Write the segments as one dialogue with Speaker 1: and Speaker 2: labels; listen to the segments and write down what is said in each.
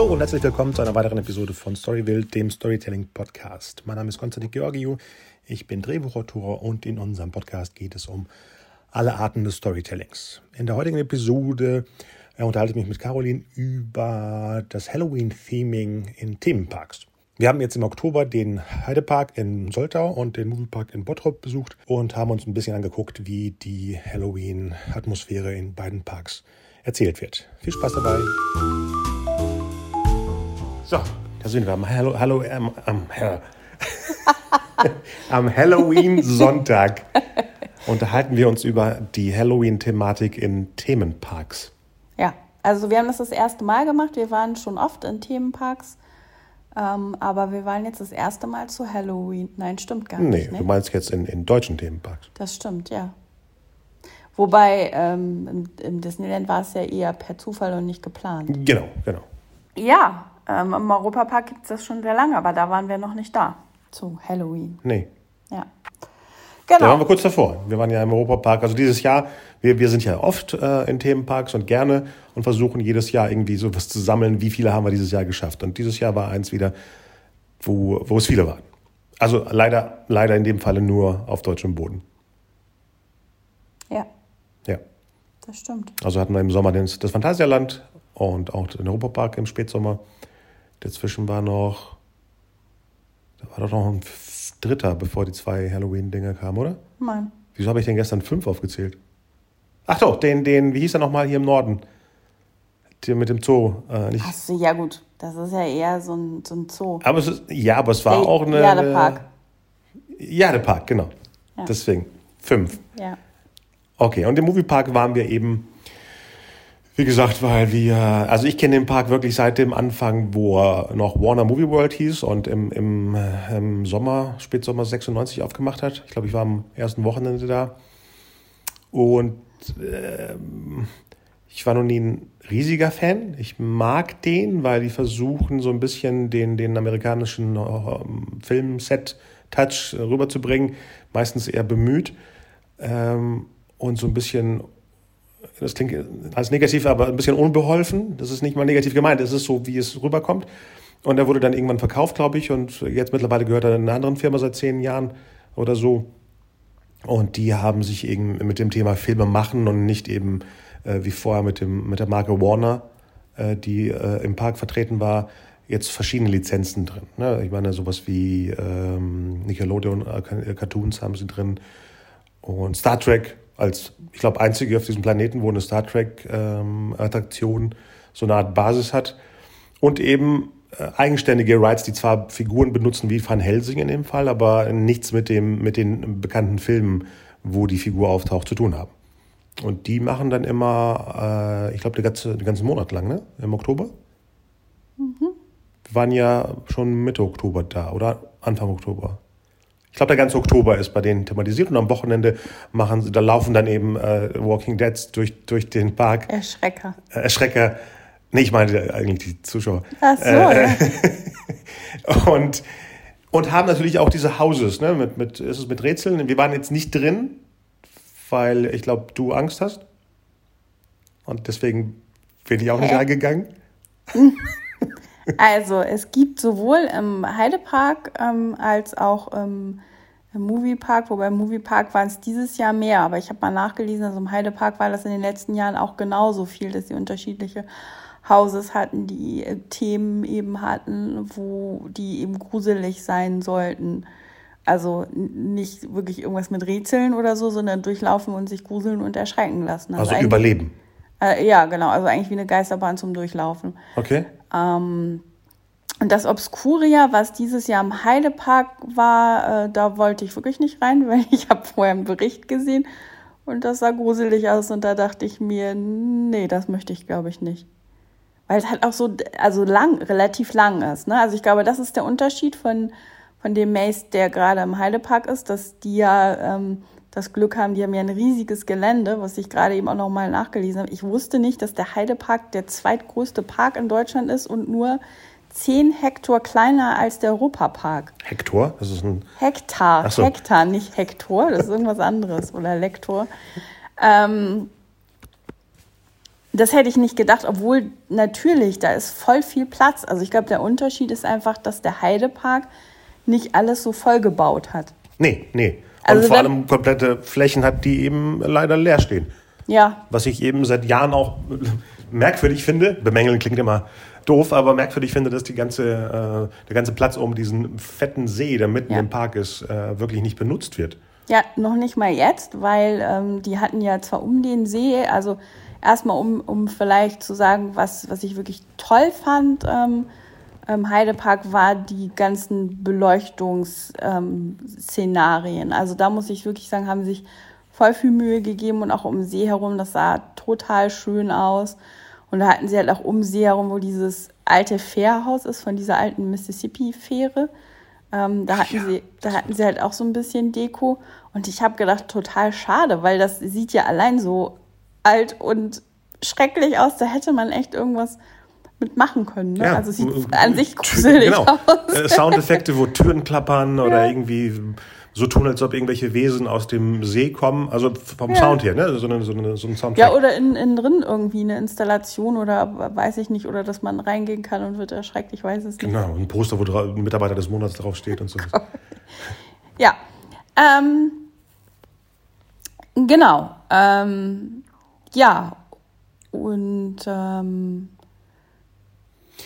Speaker 1: Hallo und herzlich willkommen zu einer weiteren Episode von Storyville, dem Storytelling Podcast. Mein Name ist Konstantin Georgiou, ich bin Drehbuchautor und in unserem Podcast geht es um alle Arten des Storytellings. In der heutigen Episode äh, unterhalte ich mich mit Caroline über das Halloween-Theming in Themenparks. Wir haben jetzt im Oktober den Heidepark in Soltau und den Moviepark in Bottrop besucht und haben uns ein bisschen angeguckt, wie die Halloween-Atmosphäre in beiden Parks erzählt wird. Viel Spaß dabei. So, da sind wir am, Hallo, Hallo, am, am, am Halloween-Sonntag. Unterhalten wir uns über die Halloween-Thematik in Themenparks.
Speaker 2: Ja, also wir haben das das erste Mal gemacht. Wir waren schon oft in Themenparks. Ähm, aber wir waren jetzt das erste Mal zu Halloween. Nein, stimmt gar
Speaker 1: Nee,
Speaker 2: nicht.
Speaker 1: du meinst jetzt in, in deutschen Themenparks.
Speaker 2: Das stimmt, ja. Wobei ähm, im, im Disneyland war es ja eher per Zufall und nicht geplant.
Speaker 1: Genau, genau.
Speaker 2: Ja, ähm, im Europapark gibt es das schon sehr lange, aber da waren wir noch nicht da zu Halloween.
Speaker 1: Nee,
Speaker 2: Ja.
Speaker 1: da waren wir
Speaker 2: Genau.
Speaker 1: kurz davor. Wir waren ja im Europapark. Also dieses Jahr, wir, wir sind ja oft äh, in Themenparks und gerne und versuchen jedes Jahr irgendwie so was zu sammeln. Wie viele haben wir dieses Jahr geschafft? Und dieses Jahr war eins wieder, wo, wo es viele waren. Also leider, leider in dem Falle nur auf deutschem Boden.
Speaker 2: Ja,
Speaker 1: Ja.
Speaker 2: das stimmt.
Speaker 1: Also hatten wir im Sommer das, das Phantasialand und auch den Europapark im Spätsommer. Dazwischen war noch, da war doch noch ein dritter, bevor die zwei Halloween-Dinger kamen, oder?
Speaker 2: Nein.
Speaker 1: Wieso habe ich denn gestern fünf aufgezählt? Ach doch, den, den, wie hieß er nochmal hier im Norden? Der mit dem Zoo. Äh, nicht,
Speaker 2: Achso, ja gut. Das ist ja eher so ein, so ein Zoo.
Speaker 1: aber es ist, ja, aber es war
Speaker 2: Der
Speaker 1: auch eine.
Speaker 2: Jadepark.
Speaker 1: Jadepark, genau.
Speaker 2: Ja.
Speaker 1: Deswegen. Fünf.
Speaker 2: Ja.
Speaker 1: Okay, und im Moviepark waren wir eben, wie gesagt, weil wir, also ich kenne den Park wirklich seit dem Anfang, wo er noch Warner Movie World hieß und im, im, äh, im Sommer, Spätsommer 96 aufgemacht hat. Ich glaube, ich war am ersten Wochenende da. Und ähm, ich war noch nie ein riesiger Fan. Ich mag den, weil die versuchen, so ein bisschen den, den amerikanischen ähm, Filmset-Touch rüberzubringen. Meistens eher bemüht. Ähm, und so ein bisschen, das klingt als negativ, aber ein bisschen unbeholfen. Das ist nicht mal negativ gemeint. Es ist so, wie es rüberkommt. Und er wurde dann irgendwann verkauft, glaube ich. Und jetzt mittlerweile gehört er einer anderen Firma seit zehn Jahren oder so. Und die haben sich eben mit dem Thema Filme machen und nicht eben äh, wie vorher mit, dem, mit der Marke Warner, äh, die äh, im Park vertreten war, jetzt verschiedene Lizenzen drin. Ne? Ich meine, sowas wie ähm, Nickelodeon äh, Cartoons haben sie drin und Star Trek als, ich glaube, einzige auf diesem Planeten, wo eine Star Trek-Attraktion so eine Art Basis hat. Und eben äh, eigenständige Rides, die zwar Figuren benutzen wie Van Helsing in dem Fall, aber nichts mit, dem, mit den bekannten Filmen, wo die Figur auftaucht, zu tun haben. Und die machen dann immer, äh, ich glaube, den, ganze, den ganzen Monat lang, ne? Im Oktober? Wir waren ja schon Mitte Oktober da oder Anfang Oktober. Ich glaube, der ganze Oktober ist bei denen thematisiert und am Wochenende machen sie, da laufen dann eben äh, Walking Deads durch, durch den Park.
Speaker 2: Erschrecker.
Speaker 1: Äh, Erschrecker. Nee, ich meine eigentlich die Zuschauer.
Speaker 2: Ach so,
Speaker 1: Äh,
Speaker 2: ja.
Speaker 1: Und, und haben natürlich auch diese Houses, ne, mit, mit, ist es mit Rätseln. Wir waren jetzt nicht drin, weil ich glaube, du Angst hast. Und deswegen bin ich auch nicht
Speaker 2: Hä?
Speaker 1: reingegangen.
Speaker 2: Also, es gibt sowohl im Heidepark ähm, als auch im, im Moviepark, wobei im Moviepark waren es dieses Jahr mehr, aber ich habe mal nachgelesen, also im Heidepark war das in den letzten Jahren auch genauso viel, dass sie unterschiedliche Houses hatten, die äh, Themen eben hatten, wo die eben gruselig sein sollten. Also nicht wirklich irgendwas mit Rätseln oder so, sondern durchlaufen und sich gruseln und erschrecken lassen.
Speaker 1: Also
Speaker 2: eigentlich-
Speaker 1: überleben.
Speaker 2: Äh, ja, genau, also eigentlich wie eine Geisterbahn zum Durchlaufen.
Speaker 1: Okay.
Speaker 2: Und das Obscuria, was dieses Jahr im Heidepark war, äh, da wollte ich wirklich nicht rein, weil ich habe vorher einen Bericht gesehen und das sah gruselig aus und da dachte ich mir, nee, das möchte ich glaube ich nicht. Weil es halt auch so, also lang, relativ lang ist. Ne? Also ich glaube, das ist der Unterschied von, von dem Maze, der gerade im Heidepark ist, dass die ja ähm, das Glück haben, die haben ja ein riesiges Gelände, was ich gerade eben auch nochmal nachgelesen habe. Ich wusste nicht, dass der Heidepark der zweitgrößte Park in Deutschland ist und nur 10 Hektar kleiner als der Europapark.
Speaker 1: Hektor, das ist ein.
Speaker 2: Hektar,
Speaker 1: so.
Speaker 2: Hektar, nicht Hektor, das ist irgendwas anderes oder Lektor. Ähm, das hätte ich nicht gedacht, obwohl natürlich, da ist voll viel Platz. Also ich glaube, der Unterschied ist einfach, dass der Heidepark nicht alles so vollgebaut hat.
Speaker 1: Nee, nee.
Speaker 2: Also
Speaker 1: und vor allem komplette Flächen hat, die eben leider leer stehen.
Speaker 2: Ja,
Speaker 1: Was ich eben seit Jahren auch merkwürdig finde, bemängeln klingt immer doof, aber merkwürdig finde, dass die ganze, äh, der ganze Platz um diesen fetten See, der mitten
Speaker 2: Ja.
Speaker 1: im Park ist, äh, wirklich nicht benutzt wird.
Speaker 2: Ja, noch nicht mal jetzt, weil ähm, die hatten ja zwar um den See, also erstmal um, um vielleicht zu sagen, was, was ich wirklich toll fand, ähm, ähm, Heidepark war die ganzen Beleuchtungsszenarien. Szenarien. also da muss ich wirklich sagen, haben sich voll viel Mühe gegeben und auch um den See herum, das sah total schön aus. Und da hatten sie halt auch um den See herum, wo dieses alte Fährhaus ist von dieser alten Mississippi-Fähre. Ähm, da, hatten
Speaker 1: ja.
Speaker 2: sie, da hatten sie halt auch so ein bisschen Deko. Und ich habe gedacht, total schade, weil das sieht ja allein so alt und schrecklich aus. Da hätte man echt irgendwas mitmachen können. Ne? also es sieht
Speaker 1: äh,
Speaker 2: an sich gruselig
Speaker 1: genau.
Speaker 2: aus.
Speaker 1: Äh, Soundeffekte, wo Türen klappern oder
Speaker 2: Ja.
Speaker 1: irgendwie so tun, als ob irgendwelche Wesen aus dem See kommen. Also vom
Speaker 2: Ja.
Speaker 1: Sound her, ne? So, eine, so, eine, so ein Soundtrack.
Speaker 2: Ja, oder innen in drin irgendwie eine Installation oder weiß ich nicht, oder dass man reingehen kann und wird erschreckt, ich weiß es nicht.
Speaker 1: Genau, ein Poster, wo ein Mitarbeiter des Monats draufsteht und so.
Speaker 2: Ja. Ähm, genau. Ähm, ja. Und ähm,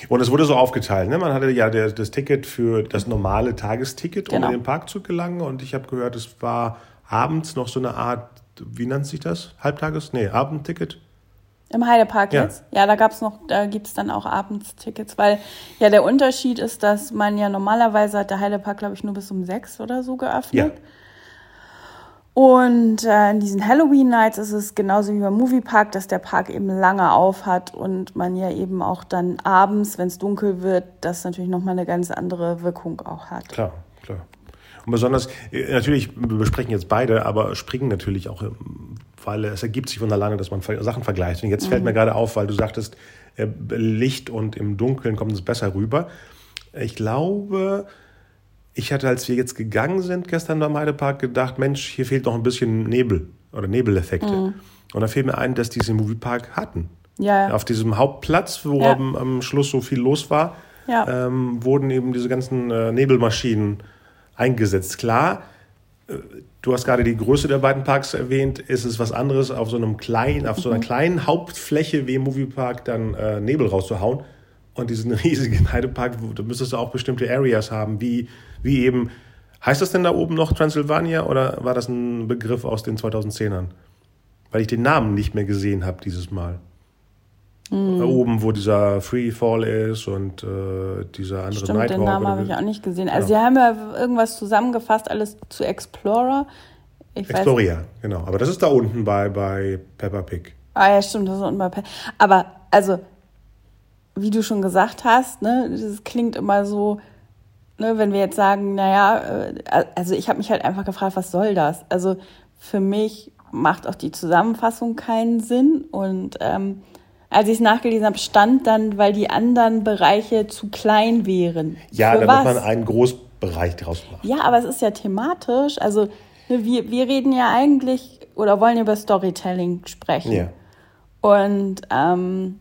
Speaker 1: Und es wurde so aufgeteilt. Ne? Man hatte ja der, das Ticket für das normale Tagesticket, um
Speaker 2: Genau.
Speaker 1: in den Park zu gelangen. Und ich habe gehört, es war abends noch so eine Art, wie nennt sich das? Halbtages? Nee, Abendticket.
Speaker 2: im Heidepark
Speaker 1: Ja.
Speaker 2: jetzt? Ja, da gab's noch, da gibt's dann auch abends Tickets, weil ja der Unterschied ist, dass man ja normalerweise hat der Heidepark, glaube ich, nur bis um sechs oder so geöffnet.
Speaker 1: Ja.
Speaker 2: Und äh, in diesen Halloween Nights ist es genauso wie beim Moviepark, dass der Park eben lange auf hat und man ja eben auch dann abends, wenn es dunkel wird, das natürlich nochmal eine ganz andere Wirkung auch hat.
Speaker 1: Klar, klar. Und besonders, äh, natürlich, wir besprechen jetzt beide, aber springen natürlich auch, ähm, weil es ergibt sich von alleine, dass man Sachen vergleicht. Und jetzt fällt mir gerade auf, weil du sagtest, äh, Licht und im Dunkeln kommt es besser rüber. Ich glaube, ich hatte, als wir jetzt gegangen sind gestern beim Heidepark, gedacht, Mensch, hier fehlt noch ein bisschen Nebel oder Nebeleffekte. Und da fiel mir ein, dass die es im Moviepark hatten.
Speaker 2: Ja,
Speaker 1: Auf diesem Hauptplatz, wo
Speaker 2: Ja.
Speaker 1: am, am Schluss so viel los war,
Speaker 2: Ja.
Speaker 1: ähm, wurden eben diese ganzen äh, Nebelmaschinen eingesetzt. Klar, äh, du hast gerade die Größe der beiden Parks erwähnt, ist es was anderes, auf so einem kleinen, auf so
Speaker 2: Mhm.
Speaker 1: einer kleinen Hauptfläche wie im Moviepark dann äh, Nebel rauszuhauen. Und diesen riesigen Heidepark, da müsstest du auch bestimmte Areas haben, wie, wie eben, heißt das denn da oben noch Transylvania oder war das ein Begriff aus den 2010ern? Weil ich den Namen nicht mehr gesehen habe dieses Mal.
Speaker 2: Mhm.
Speaker 1: Da Oben, wo dieser Free Fall ist und äh, dieser andere
Speaker 2: Stimmt, den
Speaker 1: Nighthawk.
Speaker 2: Namen
Speaker 1: oder
Speaker 2: habe ich auch nicht gesehen. Also sie haben ja irgendwas zusammengefasst, alles zu Explorer. Ich weiß,
Speaker 1: Exploria, genau. Aber das ist da unten bei, bei Peppa Pig.
Speaker 2: Ah ja, stimmt, das ist unten bei Pe- Aber also, wie du schon gesagt hast, ne, das klingt immer so, ne, wenn wir jetzt sagen, naja, äh, also ich habe mich halt einfach gefragt, was soll das? Also für mich macht auch die Zusammenfassung keinen Sinn. Und ähm, als ich es nachgelesen habe, stand dann, weil die anderen Bereiche zu klein wären.
Speaker 1: Ja,
Speaker 2: Für
Speaker 1: damit
Speaker 2: was?
Speaker 1: man einen Großbereich draus macht.
Speaker 2: Ja, aber es ist ja thematisch. Also ne, wir, wir reden ja eigentlich oder wollen über Storytelling sprechen.
Speaker 1: Ja.
Speaker 2: Und ähm,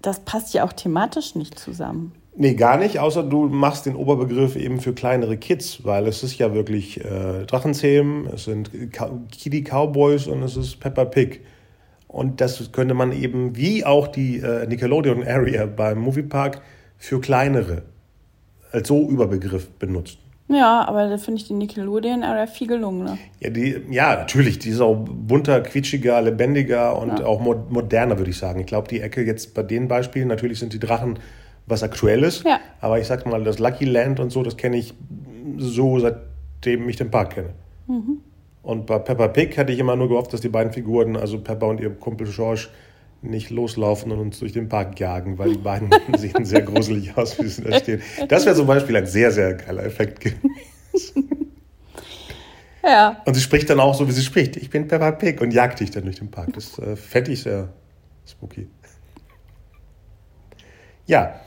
Speaker 2: das passt ja auch thematisch nicht zusammen.
Speaker 1: Nee, gar nicht, außer du machst den Oberbegriff eben für kleinere Kids, weil es ist ja wirklich äh, Drachenzähmen, es sind Kitty Cowboys und es ist Peppa Pig. Und das könnte man eben, wie auch die äh, Nickelodeon Area beim Moviepark, für kleinere als so Überbegriff benutzen.
Speaker 2: Ja, aber da finde ich die Nickelodeon aber viel gelungener.
Speaker 1: Ja, die, ja, natürlich, die ist auch bunter, quietschiger, lebendiger und
Speaker 2: Ja.
Speaker 1: auch mo moderner, würde ich sagen. Ich glaube, die Ecke jetzt bei den Beispielen, natürlich sind die Drachen was Aktuelles,
Speaker 2: Ja.
Speaker 1: aber ich sag mal, das Lucky Land und so, das kenne ich so, seitdem ich den Park kenne.
Speaker 2: Mhm.
Speaker 1: Und bei Peppa Pig hatte ich immer nur gehofft, dass die beiden Figuren, also Peppa und ihr Kumpel George, nicht loslaufen und uns durch den Park jagen, weil die beiden sehen sehr gruselig aus, wie sie da stehen. Das wäre zum Beispiel ein sehr, sehr geiler Effekt gewesen.
Speaker 2: Ja.
Speaker 1: Und sie spricht dann auch so, wie sie spricht. Ich bin Peppa Pig und jagt dich dann durch den Park. Das äh, fände ich sehr spooky. Ja,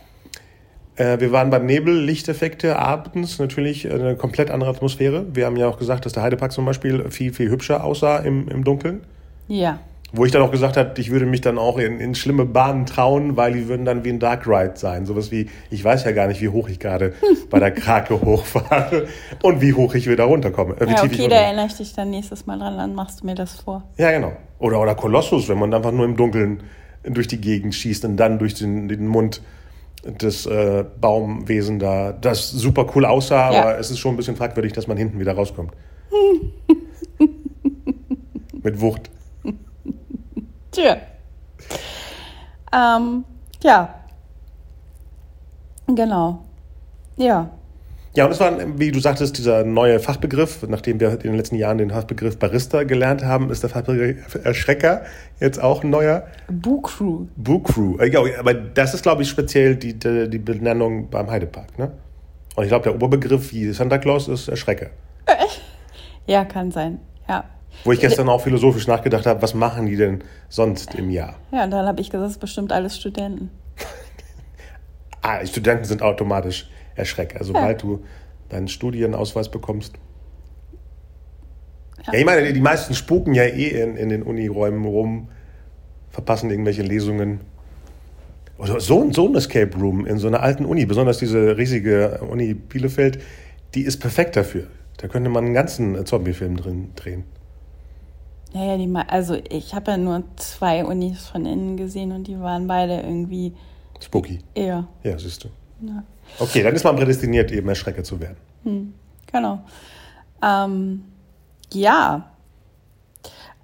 Speaker 1: äh, wir waren beim Nebel, Lichteffekte, abends natürlich eine komplett andere Atmosphäre. Wir haben ja auch gesagt, dass der Heidepark zum Beispiel viel, viel hübscher aussah im, im Dunkeln.
Speaker 2: Ja.
Speaker 1: Wo ich dann auch gesagt habe, ich würde mich dann auch in, in schlimme Bahnen trauen, weil die würden dann wie ein Dark Ride sein. Sowas wie, ich weiß ja gar nicht, wie hoch ich gerade bei der Krake hochfahre und wie hoch ich wieder runterkomme.
Speaker 2: Äh, ja, okay, da erinnere ich dich dann nächstes Mal dran, dann machst du mir das vor.
Speaker 1: Ja, genau. Oder, oder Kolossus, wenn man einfach nur im Dunkeln durch die Gegend schießt und dann durch den, den Mund des äh, Baumwesen da, das super cool aussah, ja. aber es ist schon ein bisschen fragwürdig, dass man hinten wieder rauskommt. Mit Wucht.
Speaker 2: Tja. Ähm, ja. Genau. Ja.
Speaker 1: Ja, und es war, wie du sagtest, dieser neue Fachbegriff, nachdem wir in den letzten Jahren den Fachbegriff Barista gelernt haben, ist der Fachbegriff Erschrecker jetzt auch ein neuer.
Speaker 2: Bookcrew.
Speaker 1: Bookcrew. Ja, aber das ist, glaube ich, speziell die, die, die Benennung beim Heidepark, ne? Und ich glaube, der Oberbegriff wie Santa Claus ist Erschrecker.
Speaker 2: Ja, kann sein. Ja.
Speaker 1: Wo ich gestern auch philosophisch nachgedacht habe, was machen die denn sonst im Jahr?
Speaker 2: Ja, und dann habe ich gesagt, das ist bestimmt alles Studenten.
Speaker 1: ah, Studenten sind automatisch Erschrecker, sobald ja. du deinen Studienausweis bekommst. Ja. ja, ich meine, die meisten spuken ja eh in, in den Uniräumen rum, verpassen irgendwelche Lesungen. Oder so, so ein Escape Room in so einer alten Uni, besonders diese riesige Uni Bielefeld, die ist perfekt dafür. Da könnte man einen ganzen Zombie-Film drin drehen.
Speaker 2: Ja, ja, die, also ich habe ja nur zwei Unis von innen gesehen und die waren beide irgendwie.
Speaker 1: Spooky.
Speaker 2: Ja.
Speaker 1: Ja, siehst du. Ja. Okay, dann ist man prädestiniert, eben Erschrecker zu werden.
Speaker 2: Hm, genau. Ähm, ja.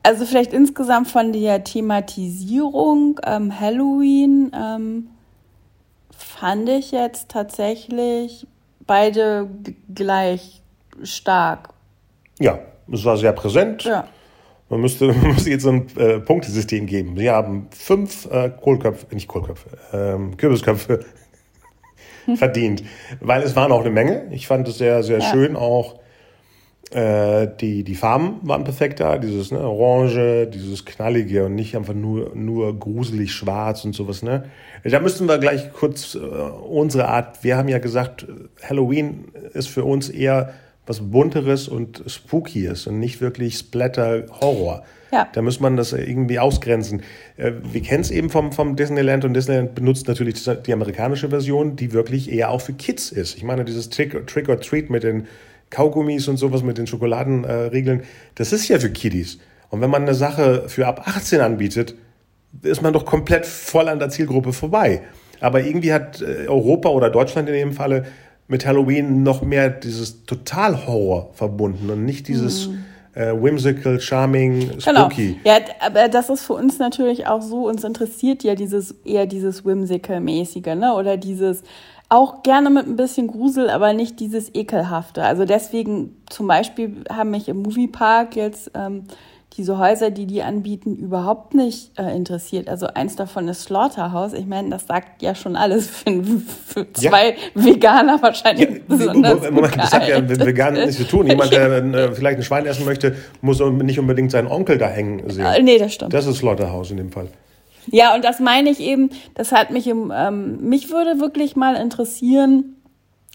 Speaker 2: Also vielleicht insgesamt von der Thematisierung ähm, Halloween ähm, fand ich jetzt tatsächlich beide gleich stark.
Speaker 1: Ja, es war sehr präsent. Ja. Man müsste, man müsste jetzt so ein äh, Punktesystem geben. Sie haben fünf äh, Kohlköpfe, nicht Kohlköpfe, ähm, Kürbisköpfe verdient. Weil es waren auch eine Menge. Ich fand es sehr, sehr ja. schön auch. Äh, die, die Farben waren perfekt da, dieses ne, Orange, dieses Knallige und nicht einfach nur, nur gruselig schwarz und sowas. Ne? Da müssten wir gleich kurz äh, unsere Art, wir haben ja gesagt, Halloween ist für uns eher was Bunteres und Spookyes und nicht wirklich Splatter-Horror. Ja. Da muss man das irgendwie ausgrenzen. Äh, wir kennen es eben vom, vom Disneyland und Disneyland benutzt natürlich die amerikanische Version, die wirklich eher auch für Kids ist. Ich meine, dieses Trick, Trick or Treat mit den Kaugummis und sowas, mit den Schokoladenregeln, äh, das ist ja für Kiddies. Und wenn man eine Sache für ab 18 anbietet, ist man doch komplett voll an der Zielgruppe vorbei. Aber irgendwie hat äh, Europa oder Deutschland in dem Falle mit Halloween noch mehr dieses Total-Horror verbunden und nicht dieses mhm. äh, whimsical, charming, genau. spooky.
Speaker 2: Genau. Ja, aber das ist für uns natürlich auch so, uns interessiert ja dieses eher dieses whimsical-mäßige, ne? Oder dieses auch gerne mit ein bisschen Grusel, aber nicht dieses ekelhafte. Also deswegen zum Beispiel haben mich im Moviepark jetzt ähm, diese Häuser, die die anbieten, überhaupt nicht äh, interessiert. Also eins davon ist Slaughterhouse. Ich meine, das sagt ja schon alles für, für zwei ja. Veganer wahrscheinlich ja, besonders
Speaker 1: Moment, das hat ja mit Veganen nichts zu tun. Jemand, der äh, vielleicht ein Schwein essen möchte, muss nicht unbedingt seinen Onkel da hängen sehen. Äh,
Speaker 2: nee, das stimmt.
Speaker 1: Das ist Slaughterhouse in dem Fall.
Speaker 2: Ja, und das meine ich eben, das hat mich im, ähm, mich würde wirklich mal interessieren,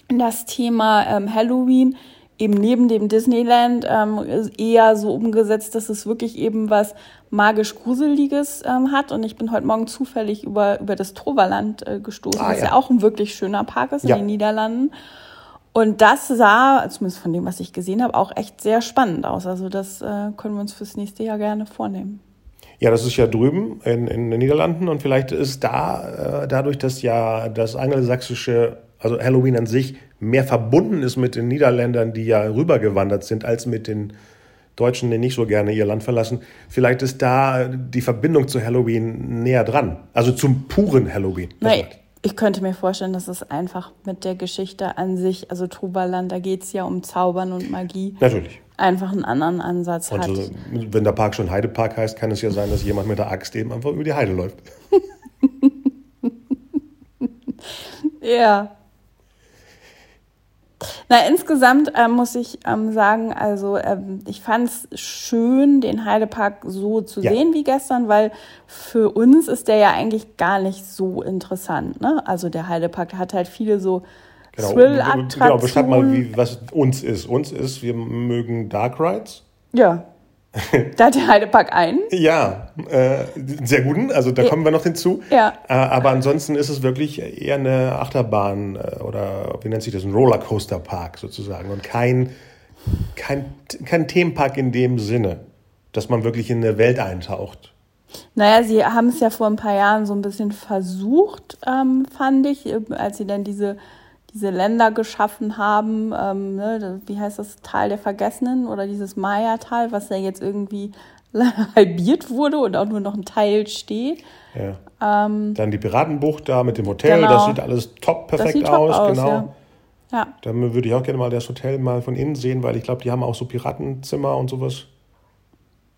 Speaker 2: das Thema ähm, Halloween eben neben dem Disneyland ähm, eher so umgesetzt, dass es wirklich eben was magisch Gruseliges ähm, hat. Und ich bin heute Morgen zufällig über, über das Troverland äh, gestoßen, ah, was ja. ja auch ein wirklich schöner Park ist ja. in den Niederlanden. Und das sah, zumindest von dem, was ich gesehen habe, auch echt sehr spannend aus. Also das äh, können wir uns fürs nächste Jahr gerne vornehmen.
Speaker 1: Ja, das ist ja drüben in, in den Niederlanden und vielleicht ist da äh, dadurch, dass ja das angelsächsische, also Halloween an sich mehr verbunden ist mit den Niederländern, die ja rübergewandert sind, als mit den Deutschen, die nicht so gerne ihr Land verlassen. Vielleicht ist da die Verbindung zu Halloween näher dran. Also zum puren Halloween.
Speaker 2: Nein, ich könnte mir vorstellen, dass es einfach mit der Geschichte an sich, also Trubaland, da geht es ja um Zaubern und Magie.
Speaker 1: Natürlich.
Speaker 2: Einfach einen anderen Ansatz und hat. Also,
Speaker 1: wenn der Park schon Heidepark heißt, kann es ja sein, dass jemand mit der Axt eben einfach über die Heide läuft.
Speaker 2: ja. Na, insgesamt äh, muss ich ähm, sagen, also ähm, ich fand es schön, den Heidepark so zu ja. sehen wie gestern, weil für uns ist der ja eigentlich gar nicht so interessant. Ne? Also der Heidepark hat halt viele so genau. Thrill-Attraktionen. Genau,
Speaker 1: beschreib mal, wie, was uns ist. Uns ist, wir mögen Dark Rides.
Speaker 2: Ja. Da hat der Heidepark einen.
Speaker 1: Ja, äh, sehr guten, also da kommen wir noch hinzu.
Speaker 2: Ja.
Speaker 1: Äh, aber ansonsten ist es wirklich eher eine Achterbahn äh, oder wie nennt sich das, ein Rollercoaster-Park sozusagen und kein, kein, kein Themenpark in dem Sinne, dass man wirklich in eine Welt eintaucht.
Speaker 2: Naja, sie haben es ja vor ein paar Jahren so ein bisschen versucht, ähm, fand ich, als sie dann diese, diese Länder geschaffen haben. Ähm, ne, wie heißt das Tal der Vergessenen oder dieses Maya-Tal, was ja jetzt irgendwie halbiert wurde und auch nur noch ein Teil steht.
Speaker 1: Ja. Ähm, Dann die Piratenbucht da mit dem Hotel, genau. das sieht alles top perfekt top aus, aus, genau. Ja. Ja. Da würde ich auch gerne mal das Hotel mal von innen sehen, weil ich glaube, die haben auch so Piratenzimmer und sowas.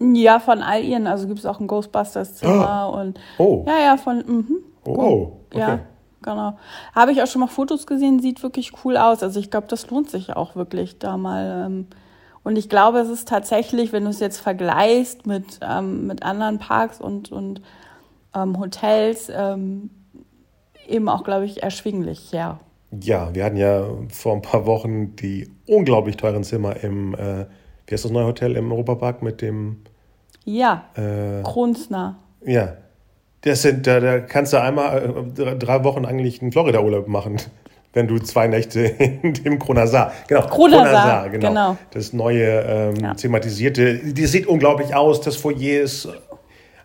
Speaker 2: Ja, von all ihren. Also gibt es auch ein Ghostbusters-Zimmer oh. und. Oh. Ja, ja, von. Mhm.
Speaker 1: Oh, okay.
Speaker 2: Ja, genau. Habe ich auch schon mal Fotos gesehen, sieht wirklich cool aus. Also ich glaube, das lohnt sich auch wirklich da mal. Ähm, und ich glaube, es ist tatsächlich, wenn du es jetzt vergleichst mit, ähm, mit anderen Parks und, und ähm, Hotels, ähm, eben auch, glaube ich, erschwinglich, ja.
Speaker 1: Ja, wir hatten ja vor ein paar Wochen die unglaublich teuren Zimmer im, äh, wie heißt das neue Hotel im Europapark mit dem
Speaker 2: ja, äh, Kronsner.
Speaker 1: Ja. Das sind, da, da kannst du einmal äh, drei Wochen eigentlich einen Florida-Urlaub machen, wenn du zwei Nächte in dem Kronasar. Genau,
Speaker 2: Kronasar, genau. genau.
Speaker 1: Das neue ähm, ja. thematisierte. Die sieht unglaublich aus. Das Foyer ist.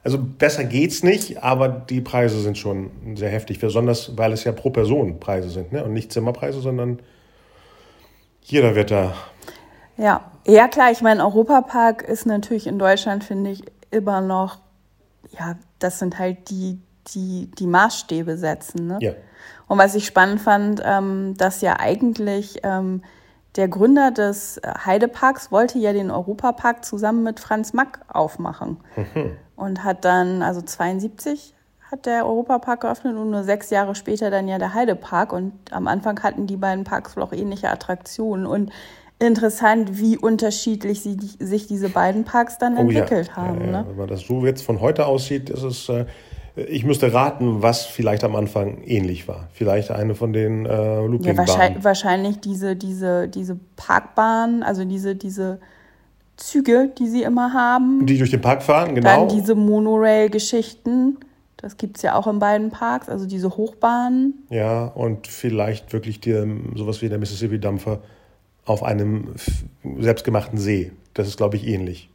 Speaker 1: Also besser geht's nicht, aber die Preise sind schon sehr heftig. Besonders, weil es ja pro Person Preise sind. Ne? Und nicht Zimmerpreise, sondern jeder wird da
Speaker 2: ja, ja klar, ich meine, Europapark ist natürlich in Deutschland, finde ich, immer noch, ja, das sind halt die, die, die Maßstäbe setzen. Ne?
Speaker 1: Ja.
Speaker 2: Und was ich spannend fand, ähm, dass ja eigentlich ähm, der Gründer des Heideparks wollte ja den Europapark zusammen mit Franz Mack aufmachen. Mhm. Und hat dann, also 72 hat der Europapark geöffnet und nur sechs Jahre später dann ja der Heidepark. Und am Anfang hatten die beiden Parks wohl auch ähnliche Attraktionen. Und interessant, wie unterschiedlich sie, sich diese beiden Parks dann oh, entwickelt ja. haben. Ja,
Speaker 1: ja. Ne? Wenn man das so jetzt von heute aussieht, ist es. Äh, ich müsste raten, was vielleicht am Anfang ähnlich war. Vielleicht eine von den äh, Loopingbahnen. Ja,
Speaker 2: wahrscheinlich, wahrscheinlich diese, diese, diese Parkbahnen, also diese, diese Züge, die sie immer haben.
Speaker 1: Die durch den Park fahren, genau.
Speaker 2: Dann diese Monorail-Geschichten. Das gibt es ja auch in beiden Parks, also diese Hochbahnen.
Speaker 1: Ja, und vielleicht wirklich die, sowas wie der Mississippi-Dampfer auf einem selbstgemachten See. Das ist, glaube ich, ähnlich.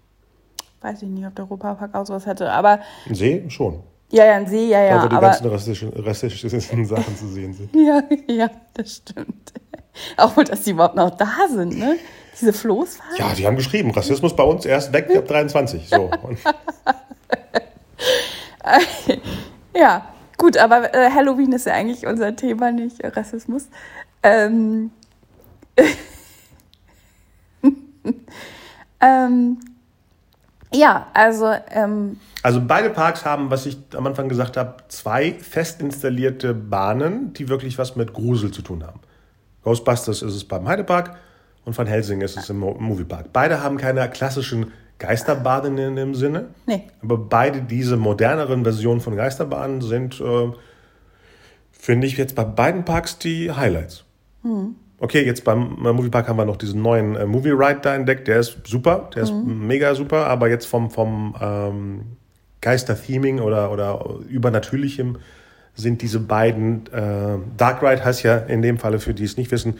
Speaker 2: Weiß ich nicht, ob der Europapark auch sowas hätte, aber.
Speaker 1: Ein See schon.
Speaker 2: Ja, ja, ein See, ja, ja.
Speaker 1: Da, wo die aber, ganzen rassistischen, rassistischen Sachen zu sehen sind.
Speaker 2: Ja, ja, das stimmt. Auch, dass die überhaupt noch da sind, ne? Diese Floßfahrer.
Speaker 1: Ja, die haben geschrieben, Rassismus bei uns erst weg ab 23. So.
Speaker 2: ja, gut, aber äh, Halloween ist ja eigentlich unser Thema, nicht Rassismus. Ähm, ähm, ja, also. Ähm,
Speaker 1: also beide Parks haben, was ich am Anfang gesagt habe, zwei fest installierte Bahnen, die wirklich was mit Grusel zu tun haben. Ghostbusters ist es beim Heidepark und Van Helsing ist es im Moviepark. Beide haben keine klassischen Geisterbahnen in dem Sinne.
Speaker 2: Nee.
Speaker 1: Aber beide diese moderneren Versionen von Geisterbahnen sind, äh, finde ich, jetzt bei beiden Parks die Highlights. Mhm. Okay, jetzt beim Moviepark haben wir noch diesen neuen äh, Movie Ride da entdeckt. Der ist super, der ist mhm. mega super, aber jetzt vom, vom ähm, Geister-Theming oder, oder Übernatürlichem sind diese beiden, äh, Dark Ride heißt ja in dem Falle, für die es nicht wissen,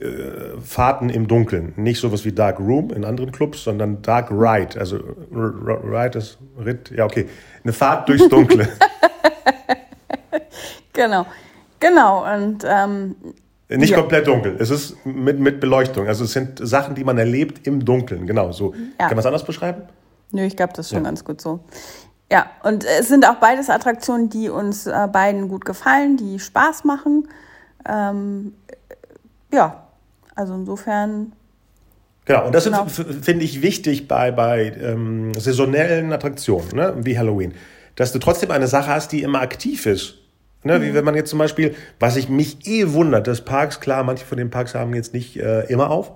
Speaker 1: äh, Fahrten im Dunkeln. Nicht sowas wie Dark Room in anderen Clubs, sondern Dark Ride. Also Ride ist Ritt, ja okay. Eine Fahrt durchs Dunkle.
Speaker 2: genau. Genau, und ähm,
Speaker 1: nicht ja. komplett dunkel. Es ist mit, mit Beleuchtung. Also es sind Sachen, die man erlebt im Dunkeln. Genau so. Ja. Kann man das anders beschreiben?
Speaker 2: Nö, ich glaube, das ist schon ja. ganz gut so. Ja, und es sind auch beides Attraktionen, die uns äh, beiden gut gefallen, die Spaß machen. Ähm, ja, also insofern.
Speaker 1: Genau, und das genau. finde ich wichtig bei, bei ähm, saisonellen Attraktionen, ne, wie Halloween, dass du trotzdem eine Sache hast, die immer aktiv ist. Ne, mhm. Wie wenn man jetzt zum Beispiel, was ich mich eh wundert, dass Parks, klar, manche von den Parks haben jetzt nicht äh, immer auf,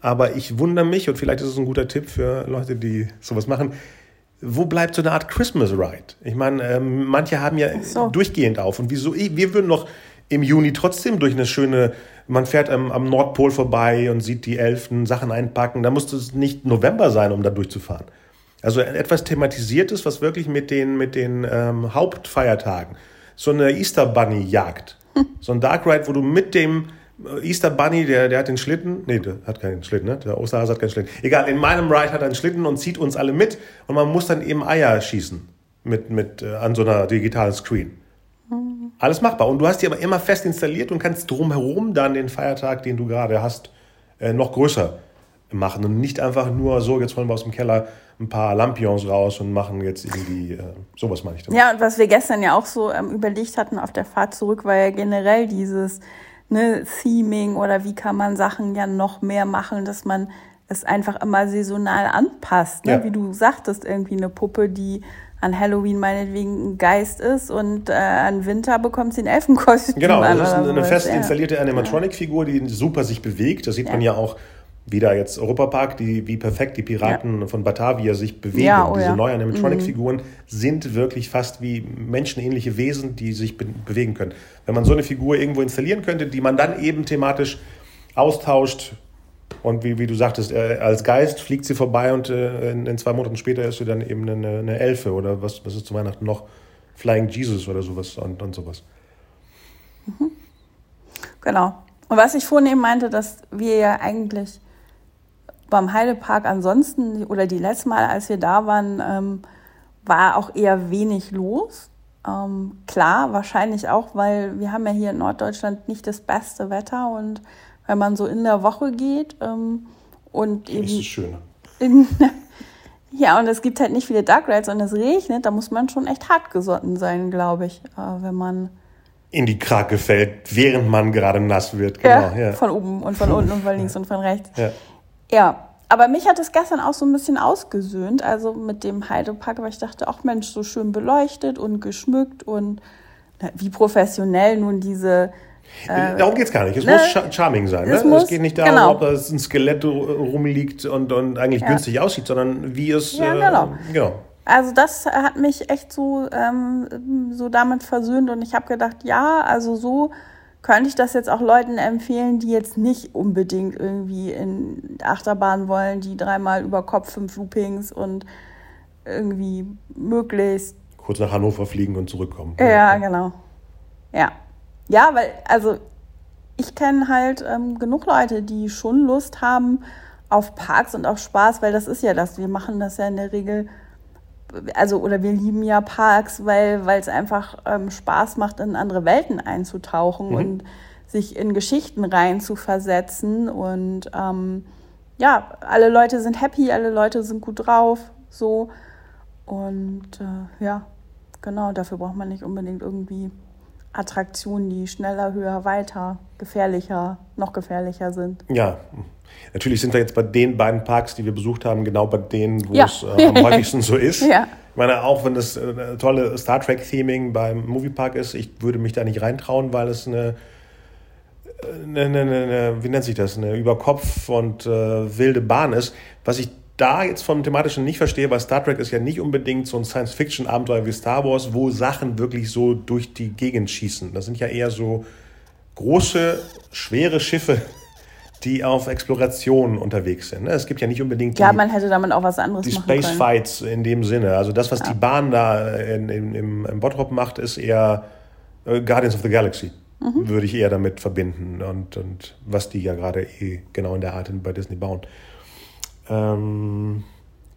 Speaker 1: aber ich wundere mich, und vielleicht ist es ein guter Tipp für Leute, die sowas machen, wo bleibt so eine Art Christmas Ride? Ich meine, ähm, manche haben ja so. durchgehend auf. Und wieso? Wir würden noch im Juni trotzdem durch eine schöne, man fährt am, am Nordpol vorbei und sieht die Elfen Sachen einpacken. Da muss es nicht November sein, um da durchzufahren. Also etwas thematisiertes, was wirklich mit den, mit den ähm, Hauptfeiertagen, so eine Easter Bunny Jagd, so ein Dark Ride, wo du mit dem äh, Easter Bunny, der, der hat den Schlitten, nee, der hat keinen Schlitten, ne? Der Osterhase hat keinen Schlitten. Egal, in meinem Ride hat er einen Schlitten und zieht uns alle mit und man muss dann eben Eier schießen mit, mit, äh, an so einer digitalen Screen. Mhm. Alles machbar. Und du hast die aber immer fest installiert und kannst drumherum dann den Feiertag, den du gerade hast, äh, noch größer machen und nicht einfach nur so, jetzt holen wir aus dem Keller ein paar Lampions raus und machen jetzt irgendwie, äh, sowas meine ich
Speaker 2: damit. Ja, und was wir gestern ja auch so ähm, überlegt hatten auf der Fahrt zurück, war ja generell dieses ne, Theming oder wie kann man Sachen ja noch mehr machen, dass man es einfach immer saisonal anpasst. Ne? Ja. Wie du sagtest, irgendwie eine Puppe, die an Halloween meinetwegen ein Geist ist und äh, an Winter bekommt sie ein Elfenkostüm.
Speaker 1: Genau, das ist eine, eine fest installierte Animatronic-Figur, die super sich bewegt. Das sieht ja. man ja auch wieder jetzt Europapark, die, wie perfekt die Piraten ja. von Batavia sich bewegen. Ja, oh Diese ja. neuen Animatronic-Figuren mhm. sind wirklich fast wie menschenähnliche Wesen, die sich be bewegen können. Wenn man so eine Figur irgendwo installieren könnte, die man dann eben thematisch austauscht und wie, wie du sagtest, äh, als Geist fliegt sie vorbei und äh, in, in, zwei Monaten später ist sie dann eben eine, eine Elfe oder was, was ist zu Weihnachten noch? Flying Jesus oder sowas und, und sowas.
Speaker 2: Mhm. Genau. Und was ich vorhin eben meinte, dass wir ja eigentlich beim Heidepark ansonsten oder die letzte Mal, als wir da waren, ähm, war auch eher wenig los. Ähm, klar, wahrscheinlich auch, weil wir haben ja hier in Norddeutschland nicht das beste Wetter und wenn man so in der Woche geht ähm, und eben. Ist schön. In, ja, und es gibt halt nicht viele Dark Rides und es regnet, da muss man schon echt hart gesotten sein, glaube ich, äh, wenn man
Speaker 1: in die Krake fällt, während man gerade nass wird. Genau,
Speaker 2: ja, ja. Von oben und von unten und von links und von rechts. Ja. Ja, aber mich hat es gestern auch so ein bisschen ausgesöhnt, also mit dem Heidepark, weil ich dachte, ach Mensch, so schön beleuchtet und geschmückt und na, wie professionell nun diese.
Speaker 1: Äh, darum geht es gar nicht. Es ne, muss charming sein. Es, ne? muss, es geht nicht darum, genau. ob da ein Skelett rumliegt und, und eigentlich ja. günstig aussieht, sondern wie es. Ja, genau.
Speaker 2: Äh, genau. Also das hat mich echt so, ähm, so damit versöhnt und ich habe gedacht, ja, also so könnte ich das jetzt auch Leuten empfehlen, die jetzt nicht unbedingt irgendwie in Achterbahn wollen, die dreimal über Kopf fünf Loopings und irgendwie möglichst.
Speaker 1: Kurz nach Hannover fliegen und zurückkommen.
Speaker 2: Ja, genau. Ja. Ja, weil, also ich kenne halt ähm, genug Leute, die schon Lust haben auf Parks und auf Spaß, weil das ist ja das. Wir machen das ja in der Regel also oder wir lieben ja Parks, weil es einfach ähm, Spaß macht, in andere Welten einzutauchen mhm. und sich in Geschichten rein zu versetzen. Und ähm, ja, alle Leute sind happy, alle Leute sind gut drauf, so. Und äh, ja, genau, dafür braucht man nicht unbedingt irgendwie Attraktionen, die schneller, höher, weiter, gefährlicher, noch gefährlicher sind.
Speaker 1: Ja, Natürlich sind wir jetzt bei den beiden Parks, die wir besucht haben, genau bei denen, wo ja. es äh, am häufigsten so ist. Ja. Ich meine, auch wenn das äh, tolle Star Trek-Theming beim Moviepark ist, ich würde mich da nicht reintrauen, weil es eine, eine, eine, eine wie nennt sich das, eine Überkopf- und äh, wilde Bahn ist. Was ich da jetzt vom thematischen nicht verstehe, weil Star Trek ist ja nicht unbedingt so ein Science-Fiction-Abenteuer wie Star Wars, wo Sachen wirklich so durch die Gegend schießen. Das sind ja eher so große, schwere Schiffe, die auf Exploration unterwegs sind. Ne? Es gibt ja nicht unbedingt
Speaker 2: die, ja, man hätte damit auch was anderes
Speaker 1: die Space können. Fights in dem Sinne. Also das, was ja. die Bahn da in, in, im, im Bottrop macht, ist eher äh, Guardians of the Galaxy. Mhm. Würde ich eher damit verbinden. Und, und was die ja gerade eh genau in der Art bei Disney bauen. Ähm,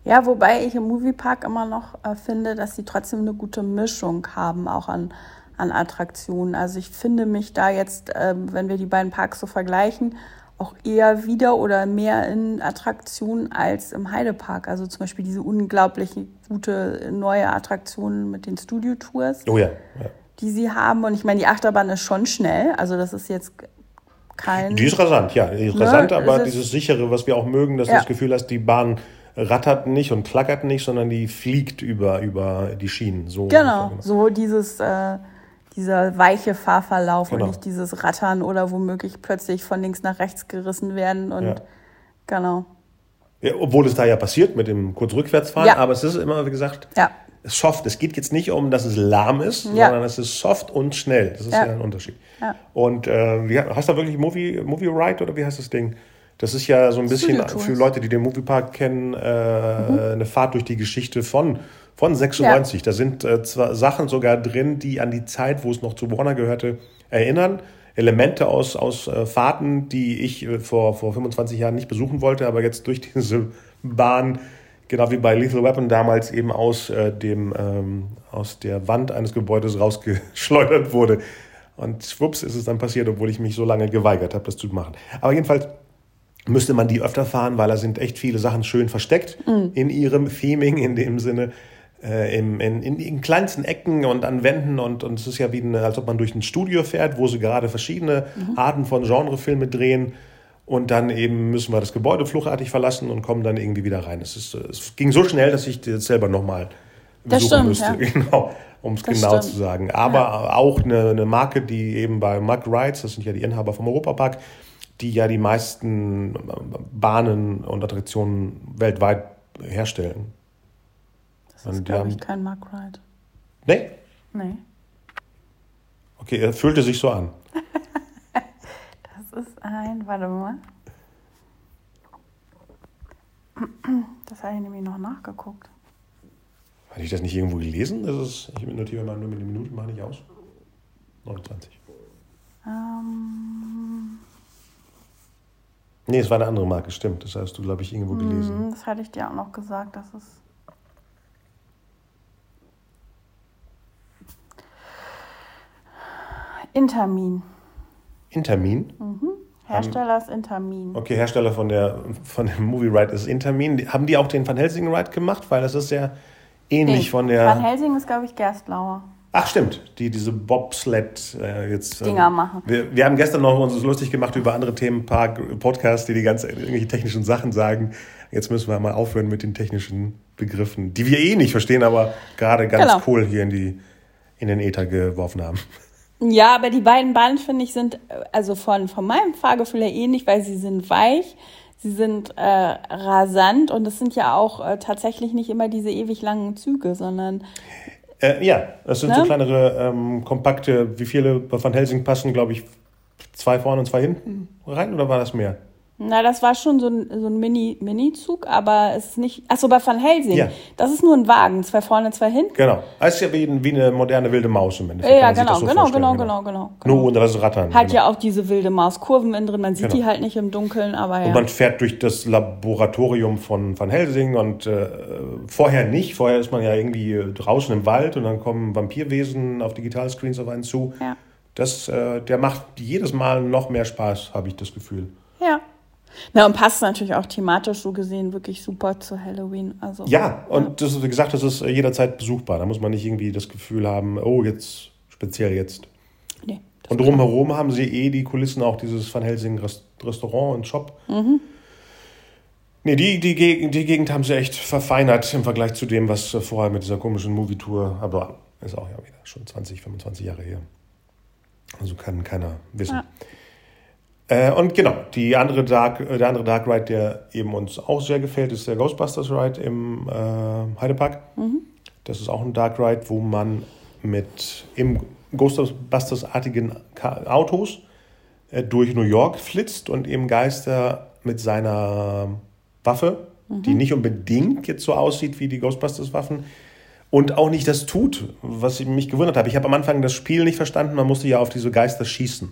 Speaker 2: ja, wobei ich im Moviepark immer noch äh, finde, dass sie trotzdem eine gute Mischung haben, auch an, an Attraktionen. Also ich finde mich da jetzt, äh, wenn wir die beiden Parks so vergleichen, auch eher wieder oder mehr in Attraktionen als im Heidepark. Also zum Beispiel diese unglaublich gute neue Attraktion mit den Studio-Tours. Oh ja, ja. Die sie haben. Und ich meine, die Achterbahn ist schon schnell. Also das ist jetzt kein.
Speaker 1: Die ist rasant, ja. Die ist ne? rasant, aber dieses sichere, was wir auch mögen, dass ja. du das Gefühl hast, die Bahn rattert nicht und klackert nicht, sondern die fliegt über, über die Schienen.
Speaker 2: So genau, so dieses. Äh, dieser weiche Fahrverlauf genau. und nicht dieses Rattern oder womöglich plötzlich von links nach rechts gerissen werden und ja. genau.
Speaker 1: Ja, obwohl es da ja passiert mit dem kurz rückwärtsfahren, ja. aber es ist immer, wie gesagt, ja. soft. Es geht jetzt nicht um, dass es lahm ist, sondern es ist soft und schnell. Das ist ja, ein Unterschied. Und äh, wie, hast du da wirklich Movie, Movie Ride oder wie heißt das Ding? Das ist ja so ein bisschen für Leute, die den Moviepark kennen, äh, eine Fahrt durch die Geschichte von, von 96. Da sind äh, zwar Sachen sogar drin, die an die Zeit, wo es noch zu Warner gehörte, erinnern. Elemente aus, aus äh, Fahrten, die ich äh, vor, vor 25 Jahren nicht besuchen wollte, aber jetzt durch diese Bahn, genau wie bei Lethal Weapon damals, eben aus, äh, dem, ähm, aus der Wand eines Gebäudes rausgeschleudert wurde. Und schwupps ist es dann passiert, obwohl ich mich so lange geweigert habe, das zu machen. Aber jedenfalls müsste man die öfter fahren, weil da sind echt viele Sachen schön versteckt in ihrem Theming, in dem Sinne, äh, im, in, in den kleinsten Ecken und an Wänden. Und, und es ist ja wie, eine, als ob man durch ein Studio fährt, wo sie gerade verschiedene Arten von Genrefilme drehen. Und dann eben müssen wir das Gebäude fluchtartig verlassen und kommen dann irgendwie wieder rein. Es, ist, äh, es ging so schnell, dass ich das selber nochmal besuchen müsste. Genau, um es genau
Speaker 2: stimmt.
Speaker 1: zu sagen. Aber auch eine, eine Marke, die eben bei Mug Rides, das sind ja die Inhaber vom Europapark, die ja die meisten Bahnen und Attraktionen weltweit herstellen.
Speaker 2: Das ist, glaube ich, kein Mark Ride.
Speaker 1: Nee?
Speaker 2: Nee.
Speaker 1: Okay, er fühlte sich so an.
Speaker 2: Das ist ein, warte mal. Das habe ich nämlich noch nachgeguckt.
Speaker 1: Hatte ich das nicht irgendwo gelesen? Das ist, ich notiere mal nur mit den Minuten, mache nicht aus. 29.
Speaker 2: Ähm,
Speaker 1: Nee, es war eine andere Marke, stimmt. Das hast du, glaube ich, irgendwo gelesen.
Speaker 2: hm, das hatte ich dir auch noch gesagt, dass es. Intermin.
Speaker 1: Intermin.
Speaker 2: Hersteller ist Intermin.
Speaker 1: Okay, Hersteller von der von dem Movie Ride ist Intermin. Haben die auch den Van Helsing Ride gemacht? Weil das ist ja ähnlich
Speaker 2: Nee,
Speaker 1: von
Speaker 2: Van
Speaker 1: der.
Speaker 2: Helsing ist, glaube ich, Gerstlauer.
Speaker 1: Ach stimmt, die diese Bobsled äh, jetzt. ähm,
Speaker 2: Dinger machen.
Speaker 1: Wir, wir haben gestern noch uns lustig gemacht über andere Themen, Park Podcasts, die die ganz irgendwelche technischen Sachen sagen. Jetzt müssen wir mal aufhören mit den technischen Begriffen, die wir eh nicht verstehen, aber gerade ganz
Speaker 2: Genau.
Speaker 1: cool hier in die in den Äther geworfen haben.
Speaker 2: Ja, aber die beiden Bahnen, finde ich, sind äh, also von, von meinem Fahrgefühl her ähnlich, weil sie sind weich, sie sind äh, rasant und es sind ja auch äh, tatsächlich nicht immer diese ewig langen Züge, sondern
Speaker 1: Äh, ja, das sind
Speaker 2: Ne?
Speaker 1: so kleinere, ähm, kompakte, wie viele Van Helsing passen, glaube ich, zwei vorne und zwei hinten rein oder war das mehr?
Speaker 2: Na, das war schon so ein, so ein Mini, Mini-Zug, aber es ist nicht. Achso, bei Van Helsing.
Speaker 1: Ja.
Speaker 2: Das ist nur ein Wagen, zwei vorne, zwei hinten.
Speaker 1: Genau. Das ist ja wie, wie eine moderne wilde Maus im Endeffekt.
Speaker 2: Ja, genau,
Speaker 1: so
Speaker 2: genau, genau, genau, genau, genau.
Speaker 1: Nur ohne das Rattern.
Speaker 2: Hat
Speaker 1: genau.
Speaker 2: ja auch diese wilde Maus Kurven innen drin, man sieht
Speaker 1: Genau.
Speaker 2: die halt nicht im Dunkeln, aber ja.
Speaker 1: Und man fährt durch das Laboratorium von Van Helsing und äh, vorher nicht. Vorher ist man ja irgendwie äh, draußen im Wald und dann kommen Vampirwesen auf Digitalscreens auf einen zu.
Speaker 2: ja.
Speaker 1: Das, äh, der macht jedes Mal noch mehr Spaß, habe ich das Gefühl.
Speaker 2: Ja. Na, und passt natürlich auch thematisch so gesehen wirklich super zu Halloween. Also,
Speaker 1: Ja, und das ist, wie gesagt, das ist äh, jederzeit besuchbar. Da muss man nicht irgendwie das Gefühl haben, oh, jetzt, speziell jetzt.
Speaker 2: Nee,
Speaker 1: Und drumherum haben sie eh die Kulissen, auch dieses Van Helsing Rest Restaurant und Shop. Nee, die, die, Gegend, die Gegend haben sie echt verfeinert im Vergleich zu dem, was äh, vorher mit dieser komischen Movie-Tour, aber ist auch ja wieder schon 20, 25 Jahre her. Also kann keiner wissen.
Speaker 2: Ja.
Speaker 1: Äh, und genau, die andere Dark, äh, der andere Dark Ride, der eben uns auch sehr gefällt, ist der Ghostbusters Ride im äh, Heidepark. Das ist auch ein Dark Ride, wo man mit im Ghostbusters-artigen Autos äh, durch New York flitzt und eben Geister mit seiner Waffe, die nicht unbedingt jetzt so aussieht wie die Ghostbusters-Waffen und auch nicht das tut, was ich mich gewundert habe. Ich habe am Anfang das Spiel nicht verstanden, man musste ja auf diese Geister schießen.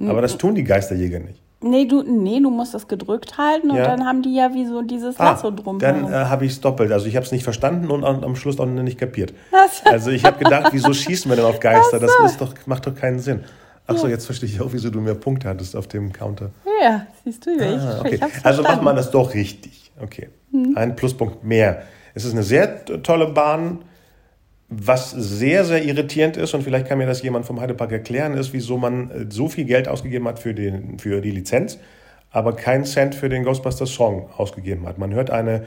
Speaker 1: Aber das tun die Geisterjäger nicht.
Speaker 2: Nee, du, nee, du musst das gedrückt halten und
Speaker 1: Ja.
Speaker 2: dann haben die ja wie so dieses Lasso drum.
Speaker 1: dann äh, habe ich es doppelt. Also ich habe es nicht verstanden und am, am Schluss auch nicht kapiert.
Speaker 2: Was?
Speaker 1: Also ich habe gedacht, wieso schießen wir denn auf Geister? Das ist doch, macht doch keinen Sinn. Ach so, jetzt verstehe ich auch, wieso du mehr Punkte hattest auf dem Counter.
Speaker 2: ja, siehst du, ich,
Speaker 1: Ah, okay.
Speaker 2: ich hab's
Speaker 1: Also macht man das doch richtig. Okay. Ein Pluspunkt mehr. Es ist eine sehr tolle Bahn. Was sehr, sehr irritierend ist, und vielleicht kann mir das jemand vom Heidepark erklären, ist, wieso man äh, so viel Geld ausgegeben hat für, den, für die Lizenz, aber keinen Cent für den Ghostbusters Song ausgegeben hat. Man hört eine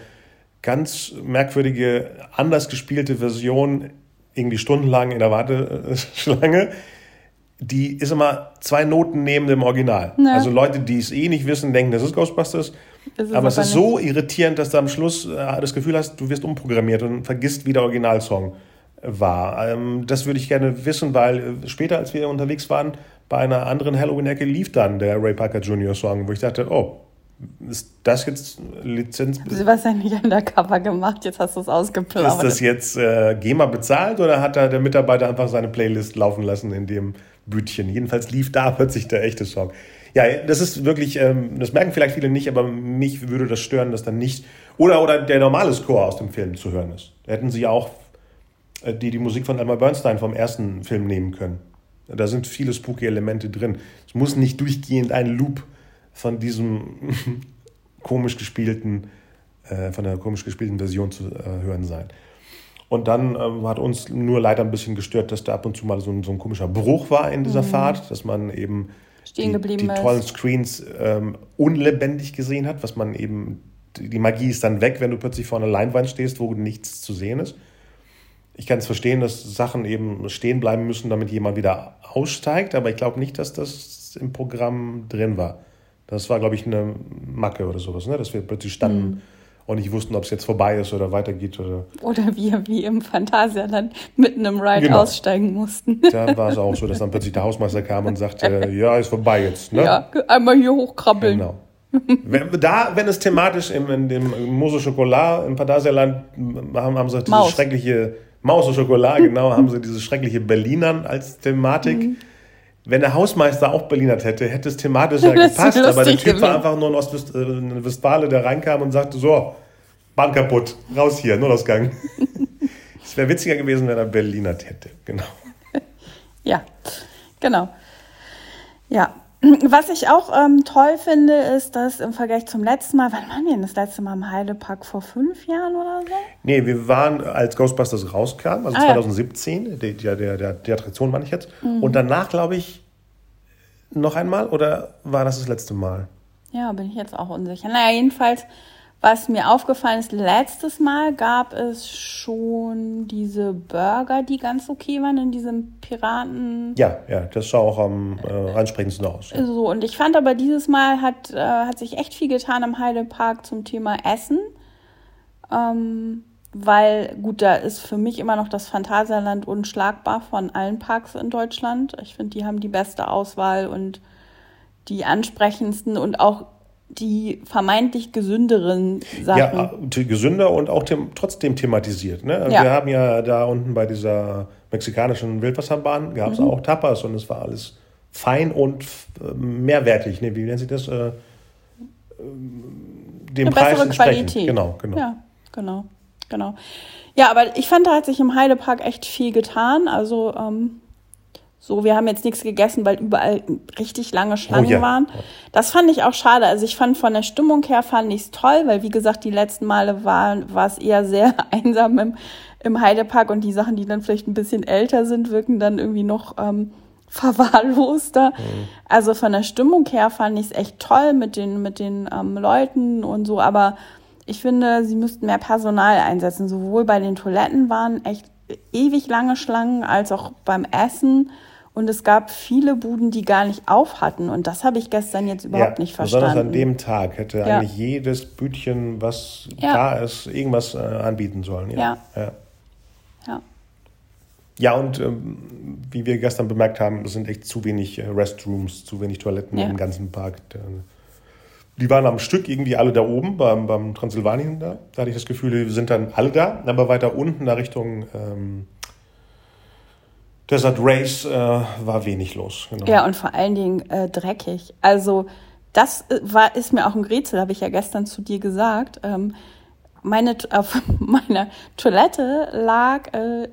Speaker 1: ganz merkwürdige, anders gespielte Version irgendwie stundenlang in der Warteschlange. die ist immer zwei Noten neben dem Original.
Speaker 2: Ja.
Speaker 1: Also Leute, die es eh nicht wissen, denken, das ist Ghostbusters.
Speaker 2: Ist
Speaker 1: aber es ist so irritierend, dass du am Schluss äh, das Gefühl hast, du wirst umprogrammiert und vergisst, wie der Originalsong war. Ähm, das würde ich gerne wissen, weil äh, später, als wir unterwegs waren, bei einer anderen Halloween-Ecke lief dann der Ray Parker Jr. Song, wo ich dachte, oh, ist das jetzt Lizenz?
Speaker 2: Du hast ja nicht undercover gemacht, jetzt hast du es ausgeplaudert.
Speaker 1: Ist das jetzt äh, GEMA bezahlt oder hat da der Mitarbeiter einfach seine Playlist laufen lassen in dem Bütchen? Jedenfalls lief da plötzlich der echte Song. Ja, das ist wirklich, ähm, das merken vielleicht viele nicht, aber mich würde das stören, dass dann nicht, oder, oder der normale Score aus dem Film zu hören ist. Da hätten sie auch die, die Musik von Elmer Bernstein vom ersten Film nehmen können. Da sind viele spooky Elemente drin. Es muss nicht durchgehend ein Loop von diesem komisch gespielten, äh, von der komisch gespielten Version zu äh, hören sein. Und dann ähm, hat uns nur leider ein bisschen gestört, dass da ab und zu mal so ein, so ein komischer Bruch war in dieser Fahrt, dass man eben die, die tollen Screens ähm, unlebendig gesehen hat, was man eben, die die Magie ist dann weg, wenn du plötzlich vor einer Leinwand stehst, wo nichts zu sehen ist. Ich kann es verstehen, dass Sachen eben stehen bleiben müssen, damit jemand wieder aussteigt, aber ich glaube nicht, dass das im Programm drin war. Das war, glaube ich, eine Macke oder sowas, ne? dass wir plötzlich standen
Speaker 2: Mhm.
Speaker 1: und nicht wussten, ob es jetzt vorbei ist oder weitergeht. Oder
Speaker 2: Oder wir wie im Phantasialand mitten im Ride
Speaker 1: Genau.
Speaker 2: aussteigen mussten.
Speaker 1: da war es auch so, dass dann plötzlich der Hausmeister kam und sagte, ja, ist vorbei jetzt. Ne?
Speaker 2: Ja, einmal hier hochkrabbeln.
Speaker 1: Genau. wenn, da, wenn es thematisch im, in dem Mousse Chocolat im Phantasialand haben, haben sie diese
Speaker 2: Maus.
Speaker 1: schreckliche Maus und Schokolade, genau, haben sie diese schreckliche Berlinern als Thematik.
Speaker 2: Mhm.
Speaker 1: Wenn der Hausmeister auch Berlinert hätte, hätte es thematisch ja gepasst, aber der Typ war einfach nur ein Ostwest äh, der reinkam und sagte, so, Bahn kaputt, raus hier, Notausgang. Es wäre witziger gewesen, wenn er Berlinert hätte, genau.
Speaker 2: Ja, genau. Ja. Was ich auch ähm, toll finde, ist, dass im Vergleich zum letzten Mal, wann waren wir denn das letzte Mal im Heidepark? Vor fünf Jahren oder so?
Speaker 1: Nee, wir waren, als Ghostbusters rauskam, also
Speaker 2: Ah, ja.
Speaker 1: 2017, der, der, der, der, die Attraktion meine ich jetzt.
Speaker 2: Mhm.
Speaker 1: Und danach, glaube ich, noch einmal oder war das das letzte Mal?
Speaker 2: Ja, bin ich jetzt auch unsicher. Naja, jedenfalls, was mir aufgefallen ist, letztes Mal gab es schon diese Burger, die ganz okay waren in diesem Piraten.
Speaker 1: Ja, ja, das sah auch am äh, ansprechendsten aus. Ja.
Speaker 2: So, und ich fand aber dieses Mal hat, äh, hat sich echt viel getan im Heidepark zum Thema Essen. Ähm, weil, gut, da ist für mich immer noch das Phantasialand unschlagbar von allen Parks in Deutschland. Ich finde, die haben die beste Auswahl und die ansprechendsten und auch die vermeintlich gesünderen Sachen.
Speaker 1: Ja, äh, gesünder und auch them trotzdem thematisiert. Ne? Also
Speaker 2: Ja.
Speaker 1: Wir haben ja da unten bei dieser mexikanischen Wildwasserbahn gab
Speaker 2: Mhm.
Speaker 1: es auch Tapas und es war alles fein und äh, mehrwertig. Ne? Wie nennt sich das? Äh, ähm, dem
Speaker 2: Eine
Speaker 1: Preis
Speaker 2: bessere. Qualität.
Speaker 1: Genau, genau.
Speaker 2: Ja, genau, genau. Ja, aber ich fand, da hat sich im Heidepark echt viel getan. Also, ähm, so, wir haben jetzt nichts gegessen, weil überall richtig lange Schlangen
Speaker 1: Oh ja.
Speaker 2: waren. Das fand ich auch schade. Also ich fand von der Stimmung her fand ich es toll, weil wie gesagt, die letzten Male war, war es eher sehr einsam im, im Heidepark und die Sachen, die dann vielleicht ein bisschen älter sind, wirken dann irgendwie noch ähm, verwahrloster. Also von der Stimmung her fand ich es echt toll mit den, mit den ähm, Leuten und so, aber ich finde, sie müssten mehr Personal einsetzen. Sowohl bei den Toiletten waren echt ewig lange Schlangen, als auch beim Essen. Und es gab viele Buden, die gar nicht auf hatten. Und das habe ich gestern jetzt überhaupt nicht
Speaker 1: Besonders
Speaker 2: verstanden.
Speaker 1: an dem Tag hätte
Speaker 2: Ja.
Speaker 1: eigentlich jedes Bütchen, was
Speaker 2: Ja.
Speaker 1: da ist, irgendwas äh, anbieten sollen.
Speaker 2: Ja.
Speaker 1: ja.
Speaker 2: ja.
Speaker 1: Ja, und ähm, wie wir gestern bemerkt haben, es sind echt zu wenig äh, Restrooms, zu wenig Toiletten
Speaker 2: Ja.
Speaker 1: im ganzen Park. Die waren am Stück irgendwie alle da oben, beim, beim Transsilvanien da. Da hatte ich das Gefühl, die sind dann alle da, aber weiter unten, da Richtung ähm, Desert Race, äh, war wenig los. Genau.
Speaker 2: Ja, und vor allen Dingen äh, dreckig. Also das äh, war, ist mir auch ein Rätsel, habe ich ja gestern zu dir gesagt. Ähm, meine, auf meiner Toilette lag äh,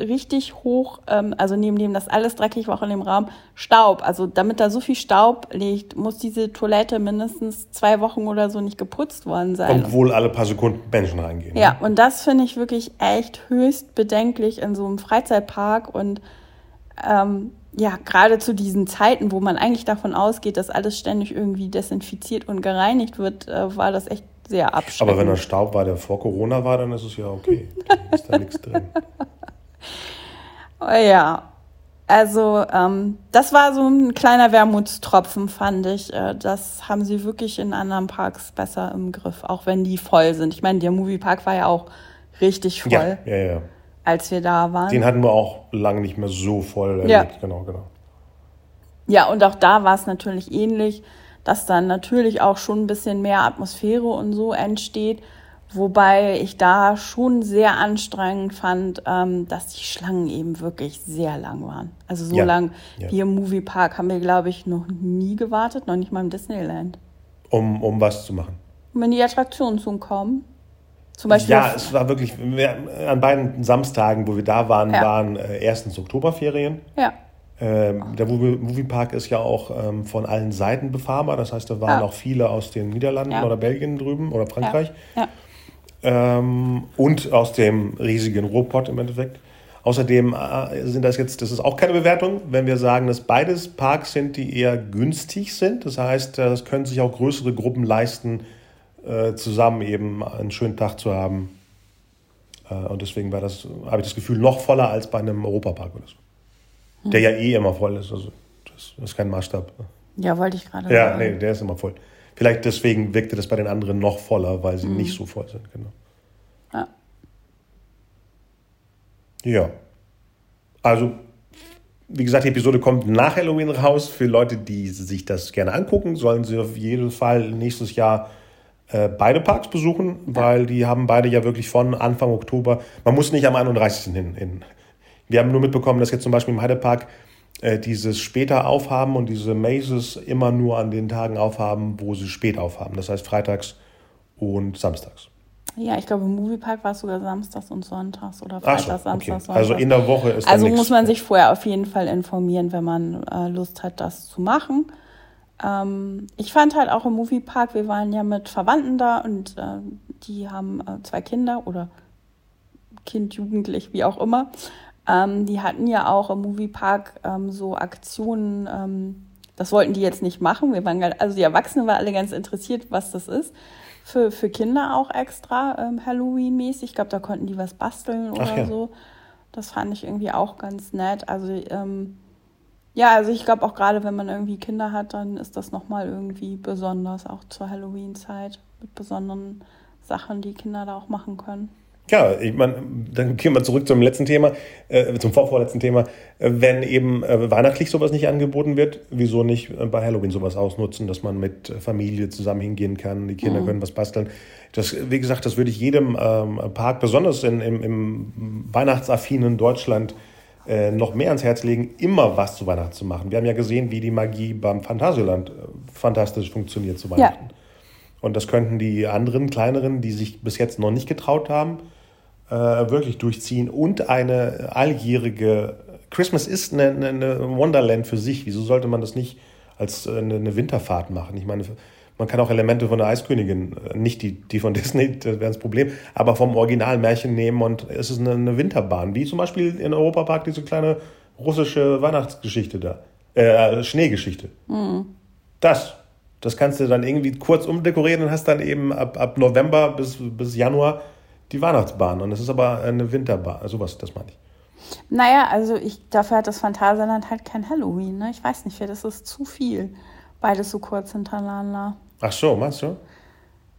Speaker 2: richtig hoch, ähm, also neben dem das alles dreckig war auch in dem Raum, Staub. Also damit da so viel Staub liegt, muss diese Toilette mindestens zwei Wochen oder so nicht geputzt worden sein.
Speaker 1: Obwohl alle paar Sekunden Menschen reingehen.
Speaker 2: Ja, und das finde ich wirklich echt höchst bedenklich in so einem Freizeitpark und ähm, ja, gerade zu diesen Zeiten, wo man eigentlich davon ausgeht, dass alles ständig irgendwie desinfiziert und gereinigt wird, äh, war das echt sehr abschreckend.
Speaker 1: Aber wenn das Staub war, der vor Corona war, dann ist es ja okay. Dann ist da nichts drin.
Speaker 2: Oh ja. Also ähm, das war so ein kleiner Wermutstropfen, fand ich. Äh, das haben sie wirklich in anderen Parks besser im Griff, auch wenn die voll sind. Ich meine, der Moviepark war ja auch richtig voll,
Speaker 1: Ja, ja, ja.
Speaker 2: Als wir da waren.
Speaker 1: Den hatten wir auch lange nicht mehr so voll
Speaker 2: Ja.
Speaker 1: erlebt. Genau, genau.
Speaker 2: Ja, und auch da war es natürlich ähnlich, dass dann natürlich auch schon ein bisschen mehr Atmosphäre und so entsteht. Wobei ich da schon sehr anstrengend fand, ähm, dass die Schlangen eben wirklich sehr lang waren. Also so
Speaker 1: Ja,
Speaker 2: lang
Speaker 1: ja.
Speaker 2: wie im Moviepark haben wir, glaube ich, noch nie gewartet, noch nicht mal im Disneyland.
Speaker 1: Um, um was zu machen.
Speaker 2: Um in die Attraktionen zu kommen. Zum Beispiel.
Speaker 1: Ja, es war wirklich, wir, an beiden Samstagen, wo wir da waren,
Speaker 2: Ja.
Speaker 1: waren äh, erstens Oktoberferien.
Speaker 2: ja,
Speaker 1: Ähm, der Movie- Moviepark ist ja auch ähm, von allen Seiten befahrbar. Das heißt, da waren
Speaker 2: Ja.
Speaker 1: auch viele aus den Niederlanden
Speaker 2: Ja.
Speaker 1: oder Belgien drüben oder Frankreich.
Speaker 2: ja.
Speaker 1: Ähm, und aus dem riesigen Ruhrpott im Endeffekt. Außerdem äh, sind das jetzt, das ist auch keine Bewertung, wenn wir sagen, dass beides Parks sind, die eher günstig sind. Das heißt, äh, das können sich auch größere Gruppen leisten, äh, zusammen eben einen schönen Tag zu haben. Äh, und deswegen war das, habe ich das Gefühl, noch voller als bei einem Europapark oder so. Der ja eh immer voll ist. Also das ist kein Maßstab.
Speaker 2: Ja, wollte ich gerade
Speaker 1: Ja,
Speaker 2: sagen.
Speaker 1: nee, der ist immer voll. Vielleicht deswegen wirkte das bei den anderen noch voller, weil sie nicht so voll sind, genau.
Speaker 2: Ja.
Speaker 1: Ja. Also, wie gesagt, die Episode kommt nach Halloween raus. Für Leute, die sich das gerne angucken, sollen sie auf jeden Fall nächstes Jahr beide Parks besuchen, weil die haben beide ja wirklich von Anfang Oktober. Man muss nicht am 31. hin. hin. Wir haben nur mitbekommen, dass jetzt zum Beispiel im Heidepark äh, dieses später aufhaben und diese Mazes immer nur an den Tagen aufhaben, wo sie spät aufhaben. Das heißt freitags und samstags.
Speaker 2: Ja, ich glaube, im Moviepark war es sogar samstags und sonntags oder
Speaker 1: Ach so,
Speaker 2: freitags,
Speaker 1: okay.
Speaker 2: samstags, sonntags.
Speaker 1: Also in der Woche ist
Speaker 2: Also muss man sich vorher auf jeden Fall informieren, wenn man äh, Lust hat, das zu machen. Ähm, ich fand halt auch im Moviepark, wir waren ja mit Verwandten da und äh, die haben äh, zwei Kinder oder Kind, Jugendlich, wie auch immer. Ähm, die hatten ja auch im Moviepark ähm, so Aktionen, ähm, das wollten die jetzt nicht machen. Wir waren, gar- also die Erwachsenen waren alle ganz interessiert, was das ist. Für, für Kinder auch extra ähm, Halloween-mäßig. Ich glaube, da konnten die was basteln oder
Speaker 1: ja.
Speaker 2: so. Das fand ich irgendwie auch ganz nett. Also ähm, ja, also ich glaube auch gerade, wenn man irgendwie Kinder hat, dann ist das nochmal irgendwie besonders, auch zur Halloween-Zeit mit besonderen Sachen, die Kinder da auch machen können.
Speaker 1: Ja, ich meine, dann gehen wir zurück zum letzten Thema, äh, zum vorvorletzten Thema. Äh, wenn eben äh, weihnachtlich sowas nicht angeboten wird, wieso nicht äh, bei Halloween sowas ausnutzen, dass man mit äh, Familie zusammen hingehen kann, die Kinder können was basteln. Das, wie gesagt, das würde ich jedem ähm, Park, besonders in, im, im weihnachtsaffinen Deutschland, äh, noch mehr ans Herz legen, immer was zu Weihnachten zu machen. Wir haben ja gesehen, wie die Magie beim Phantasialand äh, fantastisch funktioniert zu Weihnachten. Und das könnten die anderen, kleineren, die sich bis jetzt noch nicht getraut haben, äh, wirklich durchziehen. Und eine alljährige Christmas ist eine, eine, eine Wonderland für sich. Wieso sollte man das nicht als äh, eine, eine Winterfahrt machen? Ich meine, man kann auch Elemente von der Eiskönigin, äh, nicht die, die von Disney, das wäre das Problem, aber vom Originalmärchen nehmen und es ist eine, eine Winterbahn. Wie zum Beispiel in Europapark diese kleine russische Weihnachtsgeschichte da. Äh, Schneegeschichte. Das. Das kannst du dann irgendwie kurz umdekorieren und hast dann eben ab, ab November bis, bis Januar die Weihnachtsbahn. Und das ist aber eine Winterbahn. Sowas, das meine ich.
Speaker 2: Naja, also ich, dafür hat das Phantasialand halt kein Halloween, ne? Ich weiß nicht, das ist zu viel. Beides so kurz hintereinander.
Speaker 1: Ach so, meinst du?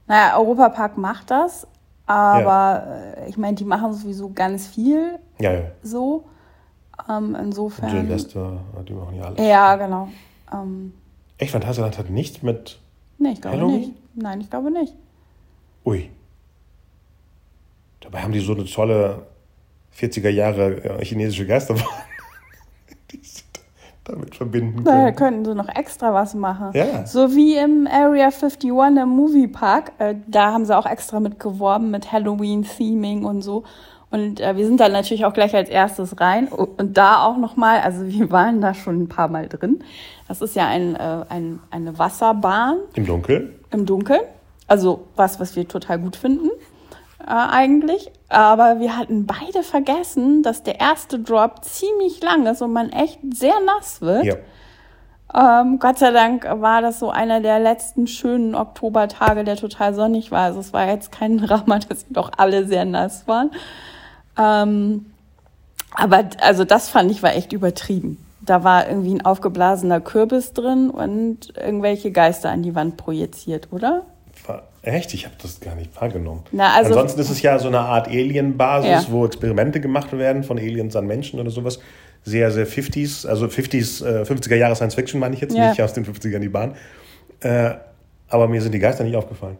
Speaker 2: Naja, Europapark macht das, aber äh, ich meine, die machen sowieso ganz viel
Speaker 1: Ja, ja.
Speaker 2: so. Ähm,
Speaker 1: Und
Speaker 2: insofern.
Speaker 1: Silvester, die machen ja alles.
Speaker 2: Ja, genau. Ähm,
Speaker 1: Echt, Phantasialand hat nichts mit.
Speaker 2: nee, ich glaube
Speaker 1: Halloween?
Speaker 2: nicht. Nein, ich glaube nicht.
Speaker 1: Ui. Dabei haben die so eine tolle 40er Jahre äh, chinesische sie damit verbinden
Speaker 2: Da
Speaker 1: können.
Speaker 2: könnten sie noch extra was machen.
Speaker 1: Ja.
Speaker 2: So wie im Area 51 im Moviepark. Äh, da haben sie auch extra mit geworben, mit Halloween-Theming und so. Und äh, wir sind dann natürlich auch gleich als erstes rein. Und da auch nochmal, also wir waren da schon ein paar Mal drin. Das ist ja ein, äh, ein, eine Wasserbahn
Speaker 1: Im Dunkeln?
Speaker 2: im Dunkeln. Also was, was wir total gut finden äh, eigentlich. Aber wir hatten beide vergessen, dass der erste Drop ziemlich lang ist und man echt sehr nass wird.
Speaker 1: Ja.
Speaker 2: Ähm, Gott sei Dank war das so einer der letzten schönen Oktobertage, der total sonnig war. Also es war jetzt kein Drama, dass wir doch alle sehr nass waren. Ähm, Aber also das fand ich war echt übertrieben. Da war irgendwie ein aufgeblasener Kürbis drin und irgendwelche Geister an die Wand projiziert, oder?
Speaker 1: Echt? Ich habe das gar nicht wahrgenommen.
Speaker 2: Na, also-
Speaker 1: Ansonsten ist es ja so eine Art Alien-Basis,
Speaker 2: Ja.
Speaker 1: wo Experimente gemacht werden von Aliens an Menschen oder sowas. Sehr, sehr 50s, also 50s, äh, 50er Jahre Science Fiction meine ich jetzt,
Speaker 2: Ja.
Speaker 1: nicht aus den 50ern die Bahn. Äh, aber mir sind die Geister nicht aufgefallen.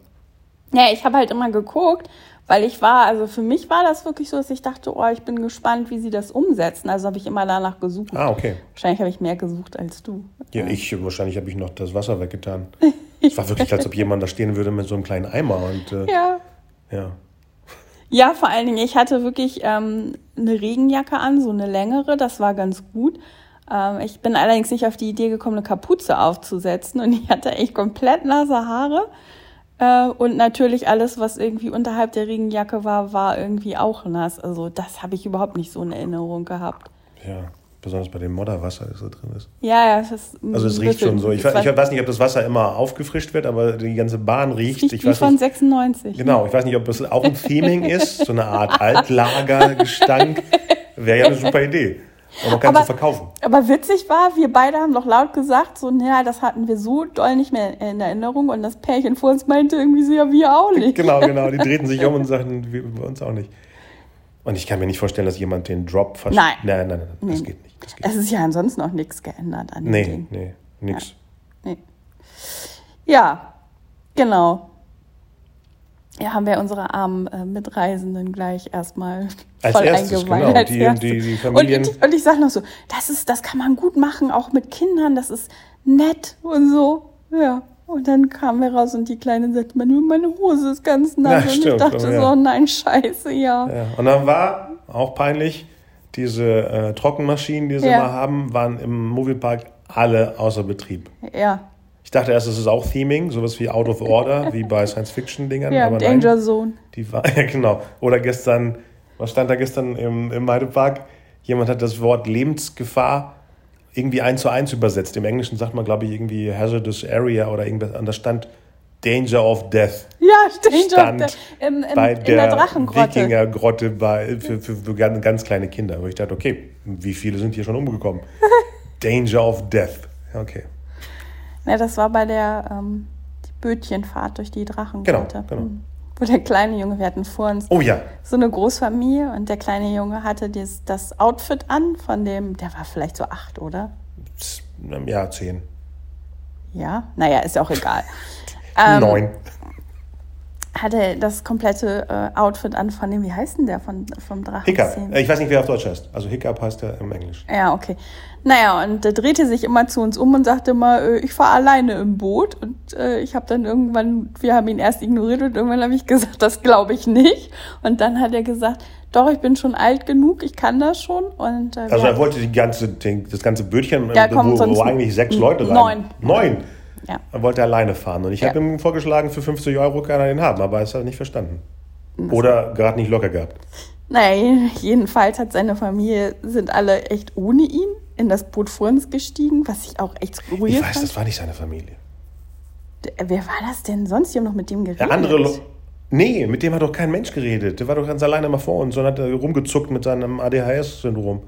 Speaker 2: Ja, ich habe halt immer geguckt, weil ich war, also für mich war das wirklich so, dass ich dachte, oh, ich bin gespannt, wie sie das umsetzen. Also habe ich immer danach gesucht.
Speaker 1: Ah, okay.
Speaker 2: Wahrscheinlich habe ich mehr gesucht als du.
Speaker 1: Ja, ich, wahrscheinlich habe ich noch das Wasser weggetan. Es war wirklich, als ob jemand da stehen würde mit so einem kleinen Eimer und äh,
Speaker 2: Ja.
Speaker 1: ja.
Speaker 2: Ja, vor allen Dingen, ich hatte wirklich ähm, eine Regenjacke an, so eine längere, das war ganz gut. Ähm, ich bin allerdings nicht auf die Idee gekommen, eine Kapuze aufzusetzen und ich hatte echt komplett nasse Haare. Äh, und natürlich alles, was irgendwie unterhalb der Regenjacke war, war irgendwie auch nass. Also das habe ich überhaupt nicht so in Erinnerung gehabt.
Speaker 1: Ja, besonders bei dem Modderwasser, das da drin ist.
Speaker 2: Ja, ja, es ist
Speaker 1: Also es riecht schon so. Ich,
Speaker 2: das
Speaker 1: ich weiß nicht, ob das Wasser immer aufgefrischt wird, aber die ganze Bahn riecht.
Speaker 2: riecht
Speaker 1: Ich
Speaker 2: wie
Speaker 1: weiß
Speaker 2: von
Speaker 1: nicht,
Speaker 2: 96.
Speaker 1: genau, ich weiß nicht, ob es auch ein Theming ist, so eine Art Altlagergestank. Wäre ja eine super Idee. Und man kann
Speaker 2: Aber-
Speaker 1: sie verkaufen.
Speaker 2: Aber witzig war, wir beide haben doch laut gesagt, so, naja, das hatten wir so doll nicht mehr in Erinnerung. Und das Pärchen vor uns meinte irgendwie so, ja, wir auch nicht.
Speaker 1: Genau, genau. Die drehten sich um und sagten, wir, bei uns auch nicht. Und ich kann mir nicht vorstellen, dass jemand den Drop versteht.
Speaker 2: Nein.
Speaker 1: Nein, nein, nein, das
Speaker 2: Nee.
Speaker 1: geht nicht. Das geht
Speaker 2: Es ist ja ansonsten noch nichts geändert an dem
Speaker 1: Nee,
Speaker 2: Ding.
Speaker 1: nee, nix.
Speaker 2: Nee. Ja, genau. Ja, haben wir unsere armen äh, Mitreisenden gleich erstmal
Speaker 1: Als
Speaker 2: voll
Speaker 1: erstes,
Speaker 2: eingeweiht.
Speaker 1: genau.
Speaker 2: als
Speaker 1: Die-
Speaker 2: erstes.
Speaker 1: die- die Familien-
Speaker 2: Und, ich- und ich sage noch so, das, ist, das kann man gut machen, auch mit Kindern, das ist nett und so. Ja. Und dann kamen wir raus und die Kleine sagte, "Manu, meine Hose ist ganz nass.
Speaker 1: Ja,
Speaker 2: und ich
Speaker 1: stimmt,
Speaker 2: dachte
Speaker 1: oh,
Speaker 2: so,
Speaker 1: ja.
Speaker 2: nein, scheiße, ja.
Speaker 1: Ja. Und dann war, auch peinlich, diese äh, Trockenmaschinen, die sie
Speaker 2: Ja.
Speaker 1: immer haben, waren im Moviepark alle außer Betrieb.
Speaker 2: Ja,
Speaker 1: Ich dachte erst, es ist auch Theming, sowas wie Out of Order, wie bei Science-Fiction-Dingern.
Speaker 2: ja
Speaker 1: aber
Speaker 2: Danger
Speaker 1: nein,
Speaker 2: Zone.
Speaker 1: die war, ja genau. Oder gestern, was stand da gestern im, im Heidepark? Jemand hat das Wort Lebensgefahr irgendwie eins zu eins übersetzt. Im Englischen sagt man, glaube ich, irgendwie Hazardous Area oder irgendwas. Und da stand Danger of Death.
Speaker 2: Ja, Danger
Speaker 1: Stand
Speaker 2: im, im,
Speaker 1: bei
Speaker 2: in der
Speaker 1: der,
Speaker 2: Drachengrotte.
Speaker 1: Wikingergrotte bei, für, für, für ganz, ganz kleine Kinder. Wo ich dachte, okay, wie viele sind hier schon umgekommen? Danger of Death. Ja, Okay.
Speaker 2: Ja, das war bei der ähm, Bötchenfahrt durch die Drachengrotte.
Speaker 1: Genau, genau.
Speaker 2: Mhm. Wo der kleine Junge, wir hatten vor uns
Speaker 1: Oh ja,
Speaker 2: so eine Großfamilie und der kleine Junge hatte das, das Outfit an von dem, der war vielleicht so acht, oder?
Speaker 1: ja, zehn.
Speaker 2: Ja, naja, ist ja auch egal. Ähm,
Speaker 1: Neun.
Speaker 2: Hatte das komplette äh, Outfit an von dem, wie heißt denn der von, vom Drachen?
Speaker 1: Hiccup. Äh, Ich weiß nicht, wer auf Deutsch heißt. Also Hiccup heißt er im Englisch.
Speaker 2: Ja, okay. Naja, und der drehte sich immer zu uns um und sagte immer, äh, ich fahre alleine im Boot. Und äh, ich habe dann irgendwann, wir haben ihn erst ignoriert und irgendwann habe ich gesagt, das glaube ich nicht. Und dann hat er gesagt, doch, ich bin schon alt genug, ich kann das schon. Und, äh,
Speaker 1: Also er wollte die ganze, den, das ganze Bötchen,
Speaker 2: Ja,
Speaker 1: äh, wo, wo eigentlich sechs Leute rein.
Speaker 2: neun.
Speaker 1: Neun.
Speaker 2: Ja.
Speaker 1: Er wollte alleine fahren. Und ich
Speaker 2: Ja.
Speaker 1: habe ihm vorgeschlagen, für 50 Euro kann er den haben, aber er hat nicht verstanden. Oder gerade nicht locker gehabt.
Speaker 2: Naja, jedenfalls hat seine Familie, sind alle echt ohne ihn in das Boot vor uns gestiegen, was ich auch echt skurril
Speaker 1: Ich weiß,
Speaker 2: fand.
Speaker 1: das war nicht seine Familie.
Speaker 2: Wer war das denn sonst? Die haben noch mit dem geredet.
Speaker 1: Der andere. Lo nee, mit dem hat doch kein Mensch geredet. Der war doch ganz alleine mal vor uns und hat äh, rumgezuckt mit seinem ADHS-Syndrom.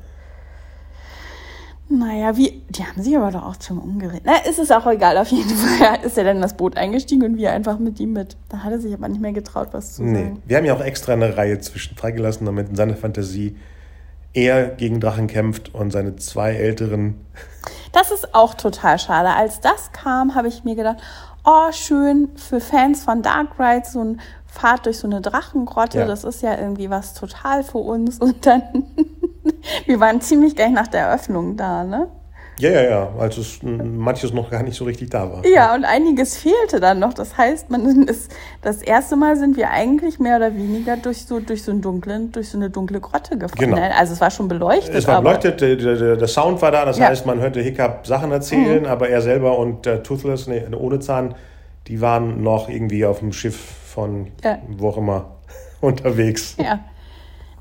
Speaker 2: Naja, wie, die haben sich aber doch auch zum umgeredet. Na, ist es auch egal. Auf jeden Fall ist er dann in das Boot eingestiegen und wir einfach mit ihm mit. Da hat er sich aber nicht mehr getraut, was zu
Speaker 1: Nee.
Speaker 2: sagen.
Speaker 1: Wir haben ja auch extra eine Reihe zwischen freigelassen, damit in seiner Fantasie er gegen Drachen kämpft und seine zwei älteren.
Speaker 2: Das ist auch total schade. Als das kam, habe ich mir gedacht, oh, schön für Fans von Dark Ride, so ein Fahrt durch so eine Drachengrotte,
Speaker 1: Ja.
Speaker 2: das ist ja irgendwie was total für uns. Und dann, wir waren ziemlich gleich nach der Eröffnung da, ne?
Speaker 1: Ja, ja, ja, als es manches noch gar nicht so richtig da war.
Speaker 2: Ja, und einiges fehlte dann noch. Das heißt, man ist, das erste Mal sind wir eigentlich mehr oder weniger durch so, durch so einen dunklen, durch so eine dunkle Grotte gefahren.
Speaker 1: Genau.
Speaker 2: Also es war schon beleuchtet.
Speaker 1: Es war beleuchtet, der, der, der Sound war da, das
Speaker 2: Ja. Mhm.
Speaker 1: heißt, man hörte Hiccup Sachen erzählen, aber er selber und äh, Toothless, nee, ohne Zahn, die waren noch irgendwie auf dem Schiff von
Speaker 2: Ja.
Speaker 1: wo auch immer unterwegs.
Speaker 2: Ja.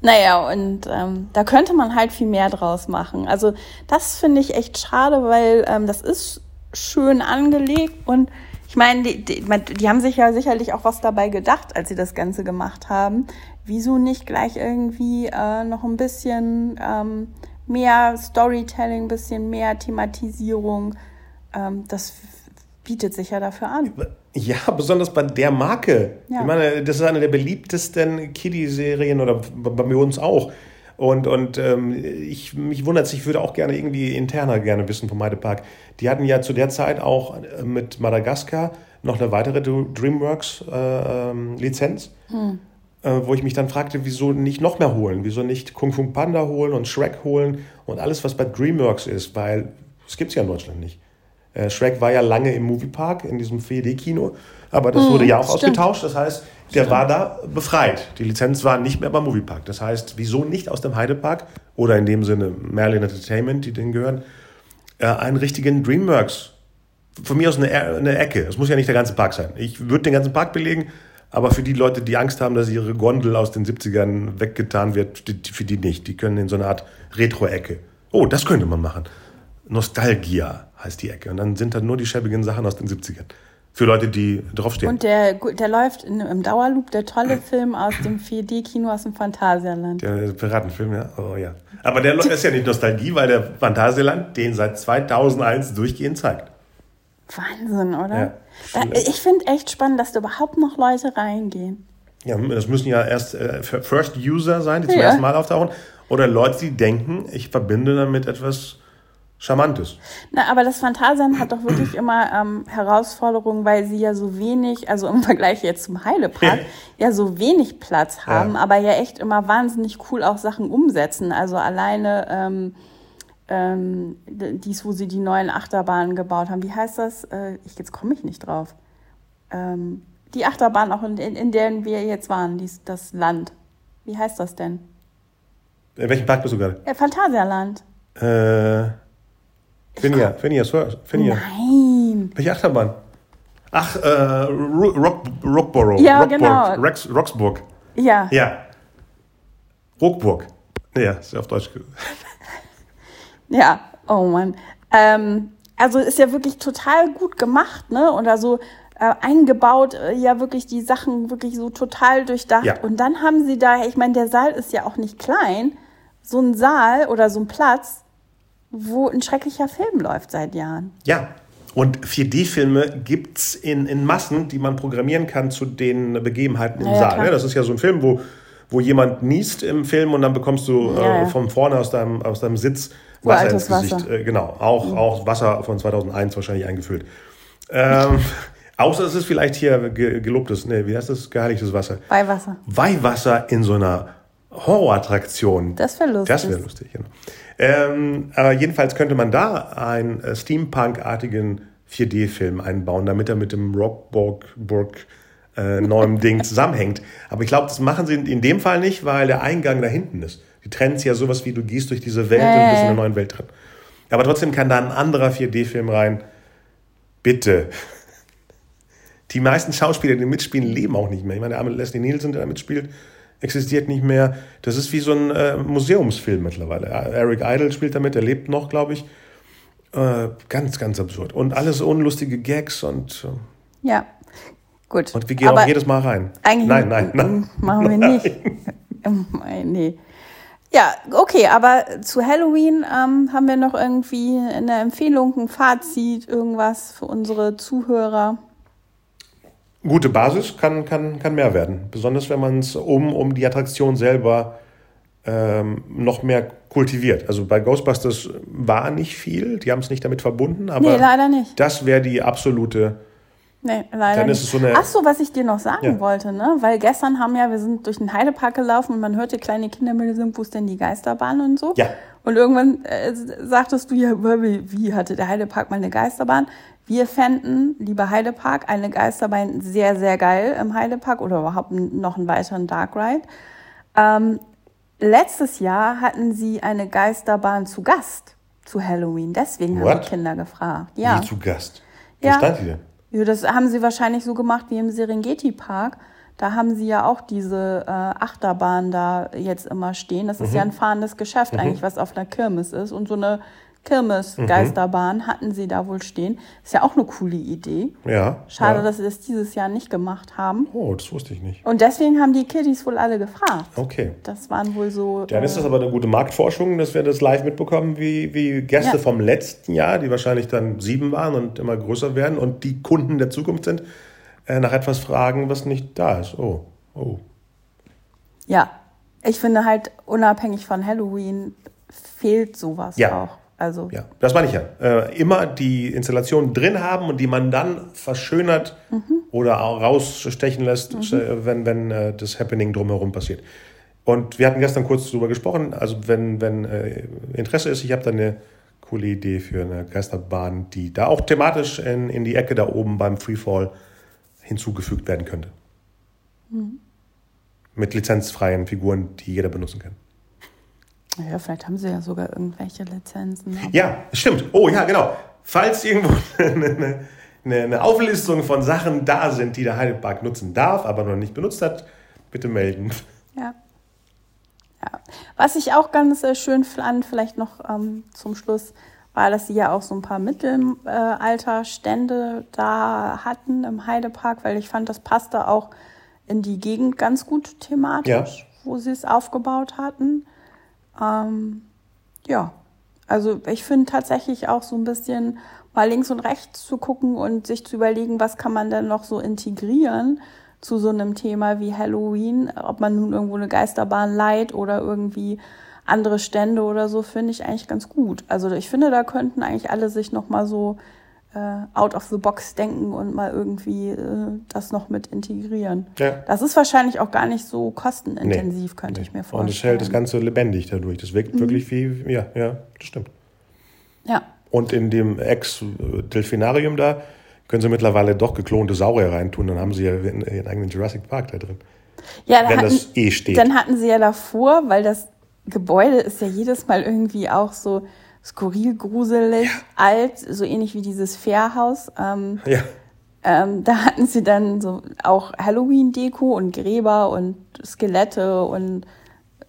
Speaker 2: Naja, und ähm, da könnte man halt viel mehr draus machen. Also das finde ich echt schade, weil ähm, das ist schön angelegt und Ich meine, die, die, die haben sich ja sicherlich auch was dabei gedacht, als sie das Ganze gemacht haben. Wieso nicht gleich irgendwie äh, noch ein bisschen ähm, mehr Storytelling, bisschen mehr Thematisierung? Ähm, das bietet sich ja dafür an.
Speaker 1: Ja, besonders bei der Marke. Ja. Ich meine, das ist eine der beliebtesten Kiddie-Serien oder bei uns auch. Und, und ähm, ich, mich wundert es, ich würde auch gerne irgendwie interner gerne wissen vom Heidepark. Die hatten ja zu der Zeit auch äh, mit Madagaskar noch eine weitere DreamWorks-Lizenz, äh, hm. äh, wo ich mich dann fragte, wieso nicht noch mehr holen? Wieso nicht Kung Fu Panda holen und Shrek holen und alles, was bei DreamWorks ist? Weil es gibt es ja in Deutschland nicht. Äh, Shrek war ja lange im Moviepark, in diesem 4D-Kino, aber das hm, wurde ja auch stimmt. ausgetauscht. Das heißt, der stimmt. war da befreit. Die Lizenz war nicht mehr beim Moviepark. Das heißt, wieso nicht aus dem Heidepark oder in dem Sinne Merlin Entertainment, die denen gehören, äh, einen richtigen DreamWorks. Von mir aus eine, eine Ecke. Es muss ja nicht der ganze Park sein. Ich würde den ganzen Park belegen, aber für die Leute, die Angst haben, dass ihre Gondel aus den 70ern weggetan wird, für die nicht. Die können in so eine Art Retro-Ecke. Oh, das könnte man machen. Nostalgia heißt die Ecke. Und dann sind da nur die schäbigen Sachen aus den 70ern. Für Leute, die draufstehen.
Speaker 2: Und der, der läuft in, im Dauerloop, der tolle Film aus dem 4D-Kino aus dem Phantasialand.
Speaker 1: Der Piratenfilm, ja. Oh ja. Aber der ist ja nicht Nostalgie, weil der Phantasialand den seit 2001 durchgehend zeigt.
Speaker 2: Wahnsinn, oder? Ja, ich finde echt spannend, dass da überhaupt noch Leute reingehen.
Speaker 1: Ja, das müssen ja erst äh, First User sein, die zum ja. ersten Mal auftauchen. Oder Leute, die denken, ich verbinde damit etwas Charmantes.
Speaker 2: Na, aber das Phantasian hat doch wirklich immer ähm, Herausforderungen, weil sie ja so wenig, also im Vergleich jetzt zum Heilepark, ja so wenig Platz haben, ja. aber ja echt immer wahnsinnig cool auch Sachen umsetzen. Also alleine ähm, ähm, dies, wo sie die neuen Achterbahnen gebaut haben. Wie heißt das? Äh, ich, jetzt komme ich nicht drauf. Ähm, die Achterbahn auch in, in, in der wir jetzt waren, dies, das Land. Wie heißt das denn?
Speaker 1: In welchem Park bist du gerade?
Speaker 2: Ja, Phantasialand.
Speaker 1: Äh. Finja, Finja, Finja.
Speaker 2: Nein.
Speaker 1: Welche Achterbahn? Ach, äh, Rock, Rockborough.
Speaker 2: Ja,
Speaker 1: Rockburg,
Speaker 2: genau.
Speaker 1: Rex, Roxburg.
Speaker 2: Ja.
Speaker 1: Ja. Rockburg. Ja, ist ja auf Deutsch.
Speaker 2: ja, oh Mann. Ähm, also ist ja wirklich total gut gemacht, ne? Und also äh, eingebaut, äh, ja wirklich die Sachen wirklich so total durchdacht. Ja. Und dann haben sie da, ich meine, der Saal ist ja auch nicht klein, so ein Saal oder so ein Platz, wo ein schrecklicher Film läuft seit Jahren.
Speaker 1: Ja, und 4D-Filme gibt es in, in Massen, die man programmieren kann zu den Begebenheiten im ja, Saal. Ja, das ist ja so ein Film, wo, wo jemand niest im Film und dann bekommst du ja, äh, von vorne aus deinem, aus deinem Sitz Wasser ins Gesicht. Wasser. Äh, genau, auch, mhm. auch Wasser von 2001 wahrscheinlich eingefüllt. Ähm, außer es ist vielleicht hier gelobtes, nee, wie heißt das, geheiligtes Wasser?
Speaker 2: Weihwasser.
Speaker 1: Weihwasser in so einer Horrorattraktion.
Speaker 2: Das wäre lustig.
Speaker 1: Das wäre lustig, genau. Ähm, aber jedenfalls könnte man da einen äh, Steampunk-artigen 4D-Film einbauen, damit er mit dem Rockburg äh, neuem Ding zusammenhängt. Aber ich glaube, das machen sie in dem Fall nicht, weil der Eingang da hinten ist. Die trennen es ja sowas wie, du gehst durch diese Welt hey. und bist in der neuen Welt drin. Aber trotzdem kann da ein anderer 4D-Film rein. Bitte. Die meisten Schauspieler, die mitspielen, leben auch nicht mehr. Ich meine, der arme Leslie Nielsen, der da mitspielt, existiert nicht mehr. Das ist wie so ein äh, Museumsfilm mittlerweile. Eric Idle spielt damit, er lebt noch, glaube ich. Äh, ganz, ganz absurd. Und alles unlustige Gags und.
Speaker 2: Äh, ja, gut.
Speaker 1: Und wir gehen Aber auch jedes Mal rein.
Speaker 2: Eigentlich
Speaker 1: nein, nein, nein.
Speaker 2: Machen wir nicht. nee. Ja, okay, aber zu Halloween ähm, haben wir noch irgendwie eine Empfehlung, ein Fazit, irgendwas für unsere Zuhörer
Speaker 1: gute Basis kann, kann, kann mehr werden. Besonders wenn man es um, um die Attraktion selber ähm, noch mehr kultiviert. Also bei Ghostbusters war nicht viel, die haben es nicht damit verbunden, aber
Speaker 2: nee, leider nicht.
Speaker 1: das wäre die absolute.
Speaker 2: Nee, leider dann ist. Es so eine Ach so, was ich dir noch sagen ja. wollte, ne? Weil gestern haben ja, wir sind durch den Heidepark gelaufen und man hörte kleine Kinder mit sind, wo ist denn die Geisterbahn und so.
Speaker 1: Ja.
Speaker 2: Und irgendwann äh, sagtest du ja, wie, wie hatte der Heidepark mal eine Geisterbahn? Wir fänden, lieber Heidepark, eine Geisterbahn sehr, sehr geil im Heidepark oder überhaupt noch einen weiteren Dark Ride. Ähm, letztes Jahr hatten sie eine Geisterbahn zu Gast zu Halloween. Deswegen What? haben die Kinder gefragt.
Speaker 1: Ja. Wie zu Gast? Wo ja. stand die denn?
Speaker 2: Ja, das haben sie wahrscheinlich so gemacht wie im Serengeti Park. Da haben sie ja auch diese äh, Achterbahn da jetzt immer stehen. Das ist mhm. ja ein fahrendes Geschäft mhm. eigentlich, was auf einer Kirmes ist. Und so eine Kirmes-Geisterbahn hatten sie da wohl stehen. Ist ja auch eine coole Idee.
Speaker 1: Ja.
Speaker 2: Schade,
Speaker 1: ja.
Speaker 2: dass sie das dieses Jahr nicht gemacht haben.
Speaker 1: Oh, das wusste ich nicht.
Speaker 2: Und deswegen haben die Kiddies wohl alle gefragt.
Speaker 1: Okay.
Speaker 2: Das waren wohl so.
Speaker 1: Dann ist
Speaker 2: äh,
Speaker 1: das aber eine gute Marktforschung, dass wir das live mitbekommen, wie, wie Gäste
Speaker 2: Ja.
Speaker 1: vom letzten Jahr, die wahrscheinlich dann sieben waren und immer größer werden und die Kunden der Zukunft sind, äh, nach etwas fragen, was nicht da ist. Oh, oh.
Speaker 2: Ja, ich finde halt, unabhängig von Halloween fehlt sowas
Speaker 1: Ja.
Speaker 2: auch. Also,
Speaker 1: Ja, das meine ich ja. Äh, immer die Installation drin haben und die man dann verschönert oder auch rausstechen lässt, äh, wenn, wenn äh, das Happening drumherum passiert. Und wir hatten gestern kurz darüber gesprochen, also wenn, wenn äh, Interesse ist, ich habe da eine coole Idee für eine Geisterbahn, die da auch thematisch in, in die Ecke da oben beim Freefall hinzugefügt werden könnte. Mit lizenzfreien Figuren, die jeder benutzen kann.
Speaker 2: Ja, vielleicht haben sie ja sogar irgendwelche Lizenzen. aber-
Speaker 1: Ja, stimmt. Oh ja, genau. Falls irgendwo eine, eine, eine Auflistung von Sachen da sind, die der Heidelpark nutzen darf, aber noch nicht benutzt hat, bitte melden.
Speaker 2: Ja. ja. Was ich auch ganz äh, schön fand, vielleicht noch ähm, zum Schluss, war, dass sie ja auch so ein paar Mittelalterstände da hatten im Heidepark, weil ich fand, das passte auch in die Gegend ganz gut thematisch,
Speaker 1: Ja.
Speaker 2: wo sie es aufgebaut hatten. Ähm, ja, also ich finde tatsächlich auch so ein bisschen mal links und rechts zu gucken und sich zu überlegen, was kann man denn noch so integrieren zu so einem Thema wie Halloween, ob man nun irgendwo eine Geisterbahn leiht oder irgendwie andere Stände oder so, finde ich eigentlich ganz gut. Also ich finde, da könnten eigentlich alle sich noch mal so out of the box denken und mal irgendwie äh, das noch mit integrieren.
Speaker 1: Ja.
Speaker 2: Das ist wahrscheinlich auch gar nicht so kostenintensiv, könnte ich mir vorstellen.
Speaker 1: Und es hält das Ganze lebendig dadurch. Das wirkt wirklich wie, ja, ja, das stimmt.
Speaker 2: ja.
Speaker 1: Und in dem Ex-Delfinarium da können sie mittlerweile doch geklonte Saurier reintun, dann haben sie ja ihren, ihren eigenen Jurassic Park da drin.
Speaker 2: Ja, da
Speaker 1: Wenn
Speaker 2: hatten,
Speaker 1: das eh steht.
Speaker 2: Dann hatten sie ja davor, weil das Gebäude ist ja jedes Mal irgendwie auch so skurril, gruselig, alt, so ähnlich wie dieses Fährhaus. Ähm,
Speaker 1: Ja.
Speaker 2: ähm, da hatten sie dann so auch Halloween-Deko und Gräber und Skelette und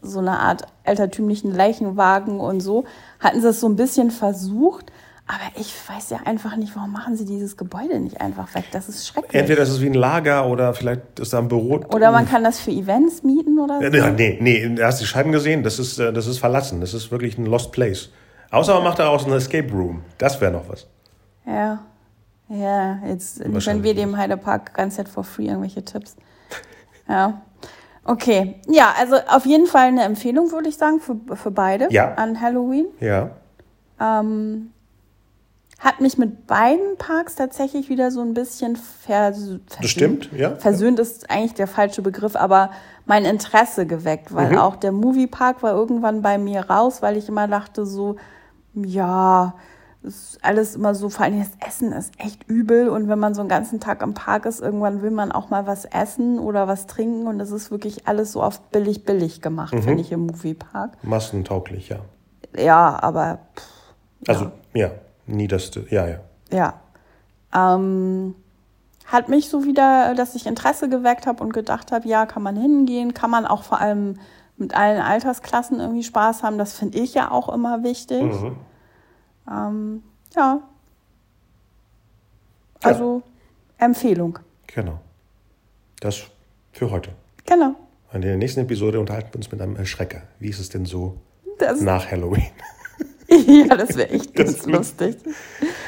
Speaker 2: so eine Art altertümlichen Leichenwagen und so. Hatten sie es so ein bisschen versucht. Aber ich weiß ja einfach nicht, warum machen sie dieses Gebäude nicht einfach weg? Das ist schrecklich.
Speaker 1: Entweder ist es wie ein Lager oder vielleicht ist da ein Büro.
Speaker 2: Oder man kann das für Events mieten oder so.
Speaker 1: Ja, nee, nee, du hast die Scheiben gesehen, das ist, äh, das ist verlassen, das ist wirklich ein Lost Place. Außer man macht daraus einen Escape Room, das wäre noch was.
Speaker 2: Ja. Ja, jetzt
Speaker 1: Wahrscheinlich
Speaker 2: wir dem Heidepark ganz set for free irgendwelche Tipps. Ja. Okay. Ja, also auf jeden Fall eine Empfehlung, würde ich sagen, für, für beide
Speaker 1: Ja.
Speaker 2: an Halloween.
Speaker 1: Ja,
Speaker 2: Ähm, hat mich mit beiden Parks tatsächlich wieder so ein bisschen vers versöhnt.
Speaker 1: das stimmt, ja.
Speaker 2: Versöhnt ist eigentlich der falsche Begriff, aber mein Interesse geweckt, weil
Speaker 1: Mhm.
Speaker 2: auch der Moviepark war irgendwann bei mir raus, weil ich immer dachte so, ja, ist alles immer so, vor allem das Essen ist echt übel und wenn man so einen ganzen Tag am Park ist, irgendwann will man auch mal was essen oder was trinken und das ist wirklich alles so auf billig billig gemacht,
Speaker 1: Mhm.
Speaker 2: finde ich im Moviepark.
Speaker 1: Massentauglich, ja.
Speaker 2: Ja, aber pff,
Speaker 1: Also, ja, nie das, ja, ja.
Speaker 2: ja. Ähm, hat mich so wieder, dass ich Interesse geweckt habe und gedacht habe, ja, kann man hingehen, kann man auch vor allem mit allen Altersklassen irgendwie Spaß haben. Das finde ich ja auch immer wichtig.
Speaker 1: Mhm.
Speaker 2: Ähm, ja. Also Empfehlung.
Speaker 1: Genau. Das für heute.
Speaker 2: Genau.
Speaker 1: In der nächsten Episode unterhalten wir uns mit einem Erschrecker. Wie ist es denn so
Speaker 2: Das,
Speaker 1: nach Halloween?
Speaker 2: ja, das wäre echt
Speaker 1: Das
Speaker 2: ganz lustig.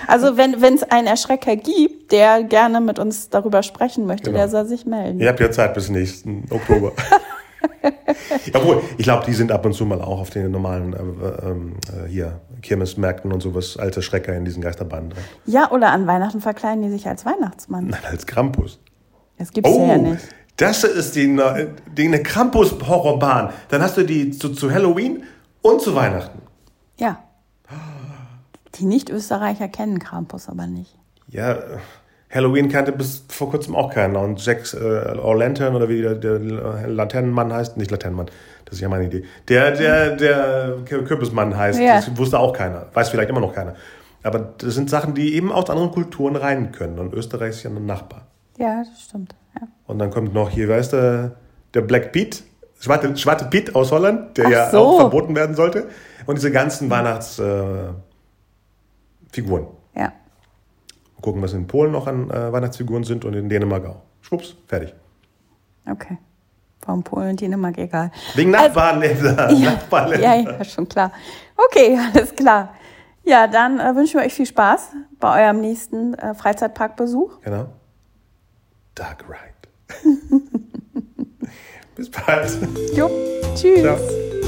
Speaker 2: Also wenn es einen Erschrecker gibt, der gerne mit uns darüber sprechen möchte,
Speaker 1: Genau.
Speaker 2: der soll sich melden.
Speaker 1: Ihr habt ja Zeit bis nächsten Oktober. Obwohl, ich glaube, die sind ab und zu mal auch auf den normalen äh, ähm, äh, hier Kirmesmärkten und sowas alte Schrecker in diesen Geisterbahnen drin.
Speaker 2: Ja, oder an Weihnachten verkleiden die sich als Weihnachtsmann.
Speaker 1: Nein, als Krampus.
Speaker 2: Das gibt's
Speaker 1: Oh,
Speaker 2: ja nicht.
Speaker 1: das ist die, die eine Krampus-Horrorbahn. Dann hast du die zu, zu Halloween und zu Weihnachten.
Speaker 2: Ja. Die Nicht-Österreicher kennen Krampus aber nicht.
Speaker 1: Ja, äh, Halloween kannte bis vor kurzem auch keiner. Und Jack's äh, O'Lantern oder wie der, der Laternenmann heißt, nicht Laternenmann, das ist ja meine Idee. Der, der, der Kürbismann heißt,
Speaker 2: Ja.
Speaker 1: das wusste auch keiner. Weiß vielleicht immer noch keiner. Aber das sind Sachen, die eben aus anderen Kulturen rein können. Und Österreich ist ja ein Nachbar.
Speaker 2: Ja, das stimmt. Ja.
Speaker 1: Und dann kommt noch hier, weißt du, der Black Pete, Schwarte, Schwarte Pete aus Holland, der
Speaker 2: Ach
Speaker 1: ja
Speaker 2: so.
Speaker 1: auch verboten werden sollte. Und diese ganzen Weihnachts, äh, gucken, was in Polen noch an äh, Weihnachtsfiguren sind und in Dänemark auch. Schwupps, fertig.
Speaker 2: Okay. Warum Polen und Dänemark egal.
Speaker 1: Wegen Nachbarländer.
Speaker 2: Ja,
Speaker 1: Nachbarländer.
Speaker 2: ja, ja, schon klar. Okay, alles klar. Ja, dann äh, wünschen wir euch viel Spaß bei eurem nächsten äh, Freizeitparkbesuch.
Speaker 1: Genau. Dark Ride. Bis bald.
Speaker 2: Jo, tschüss.
Speaker 1: Ciao.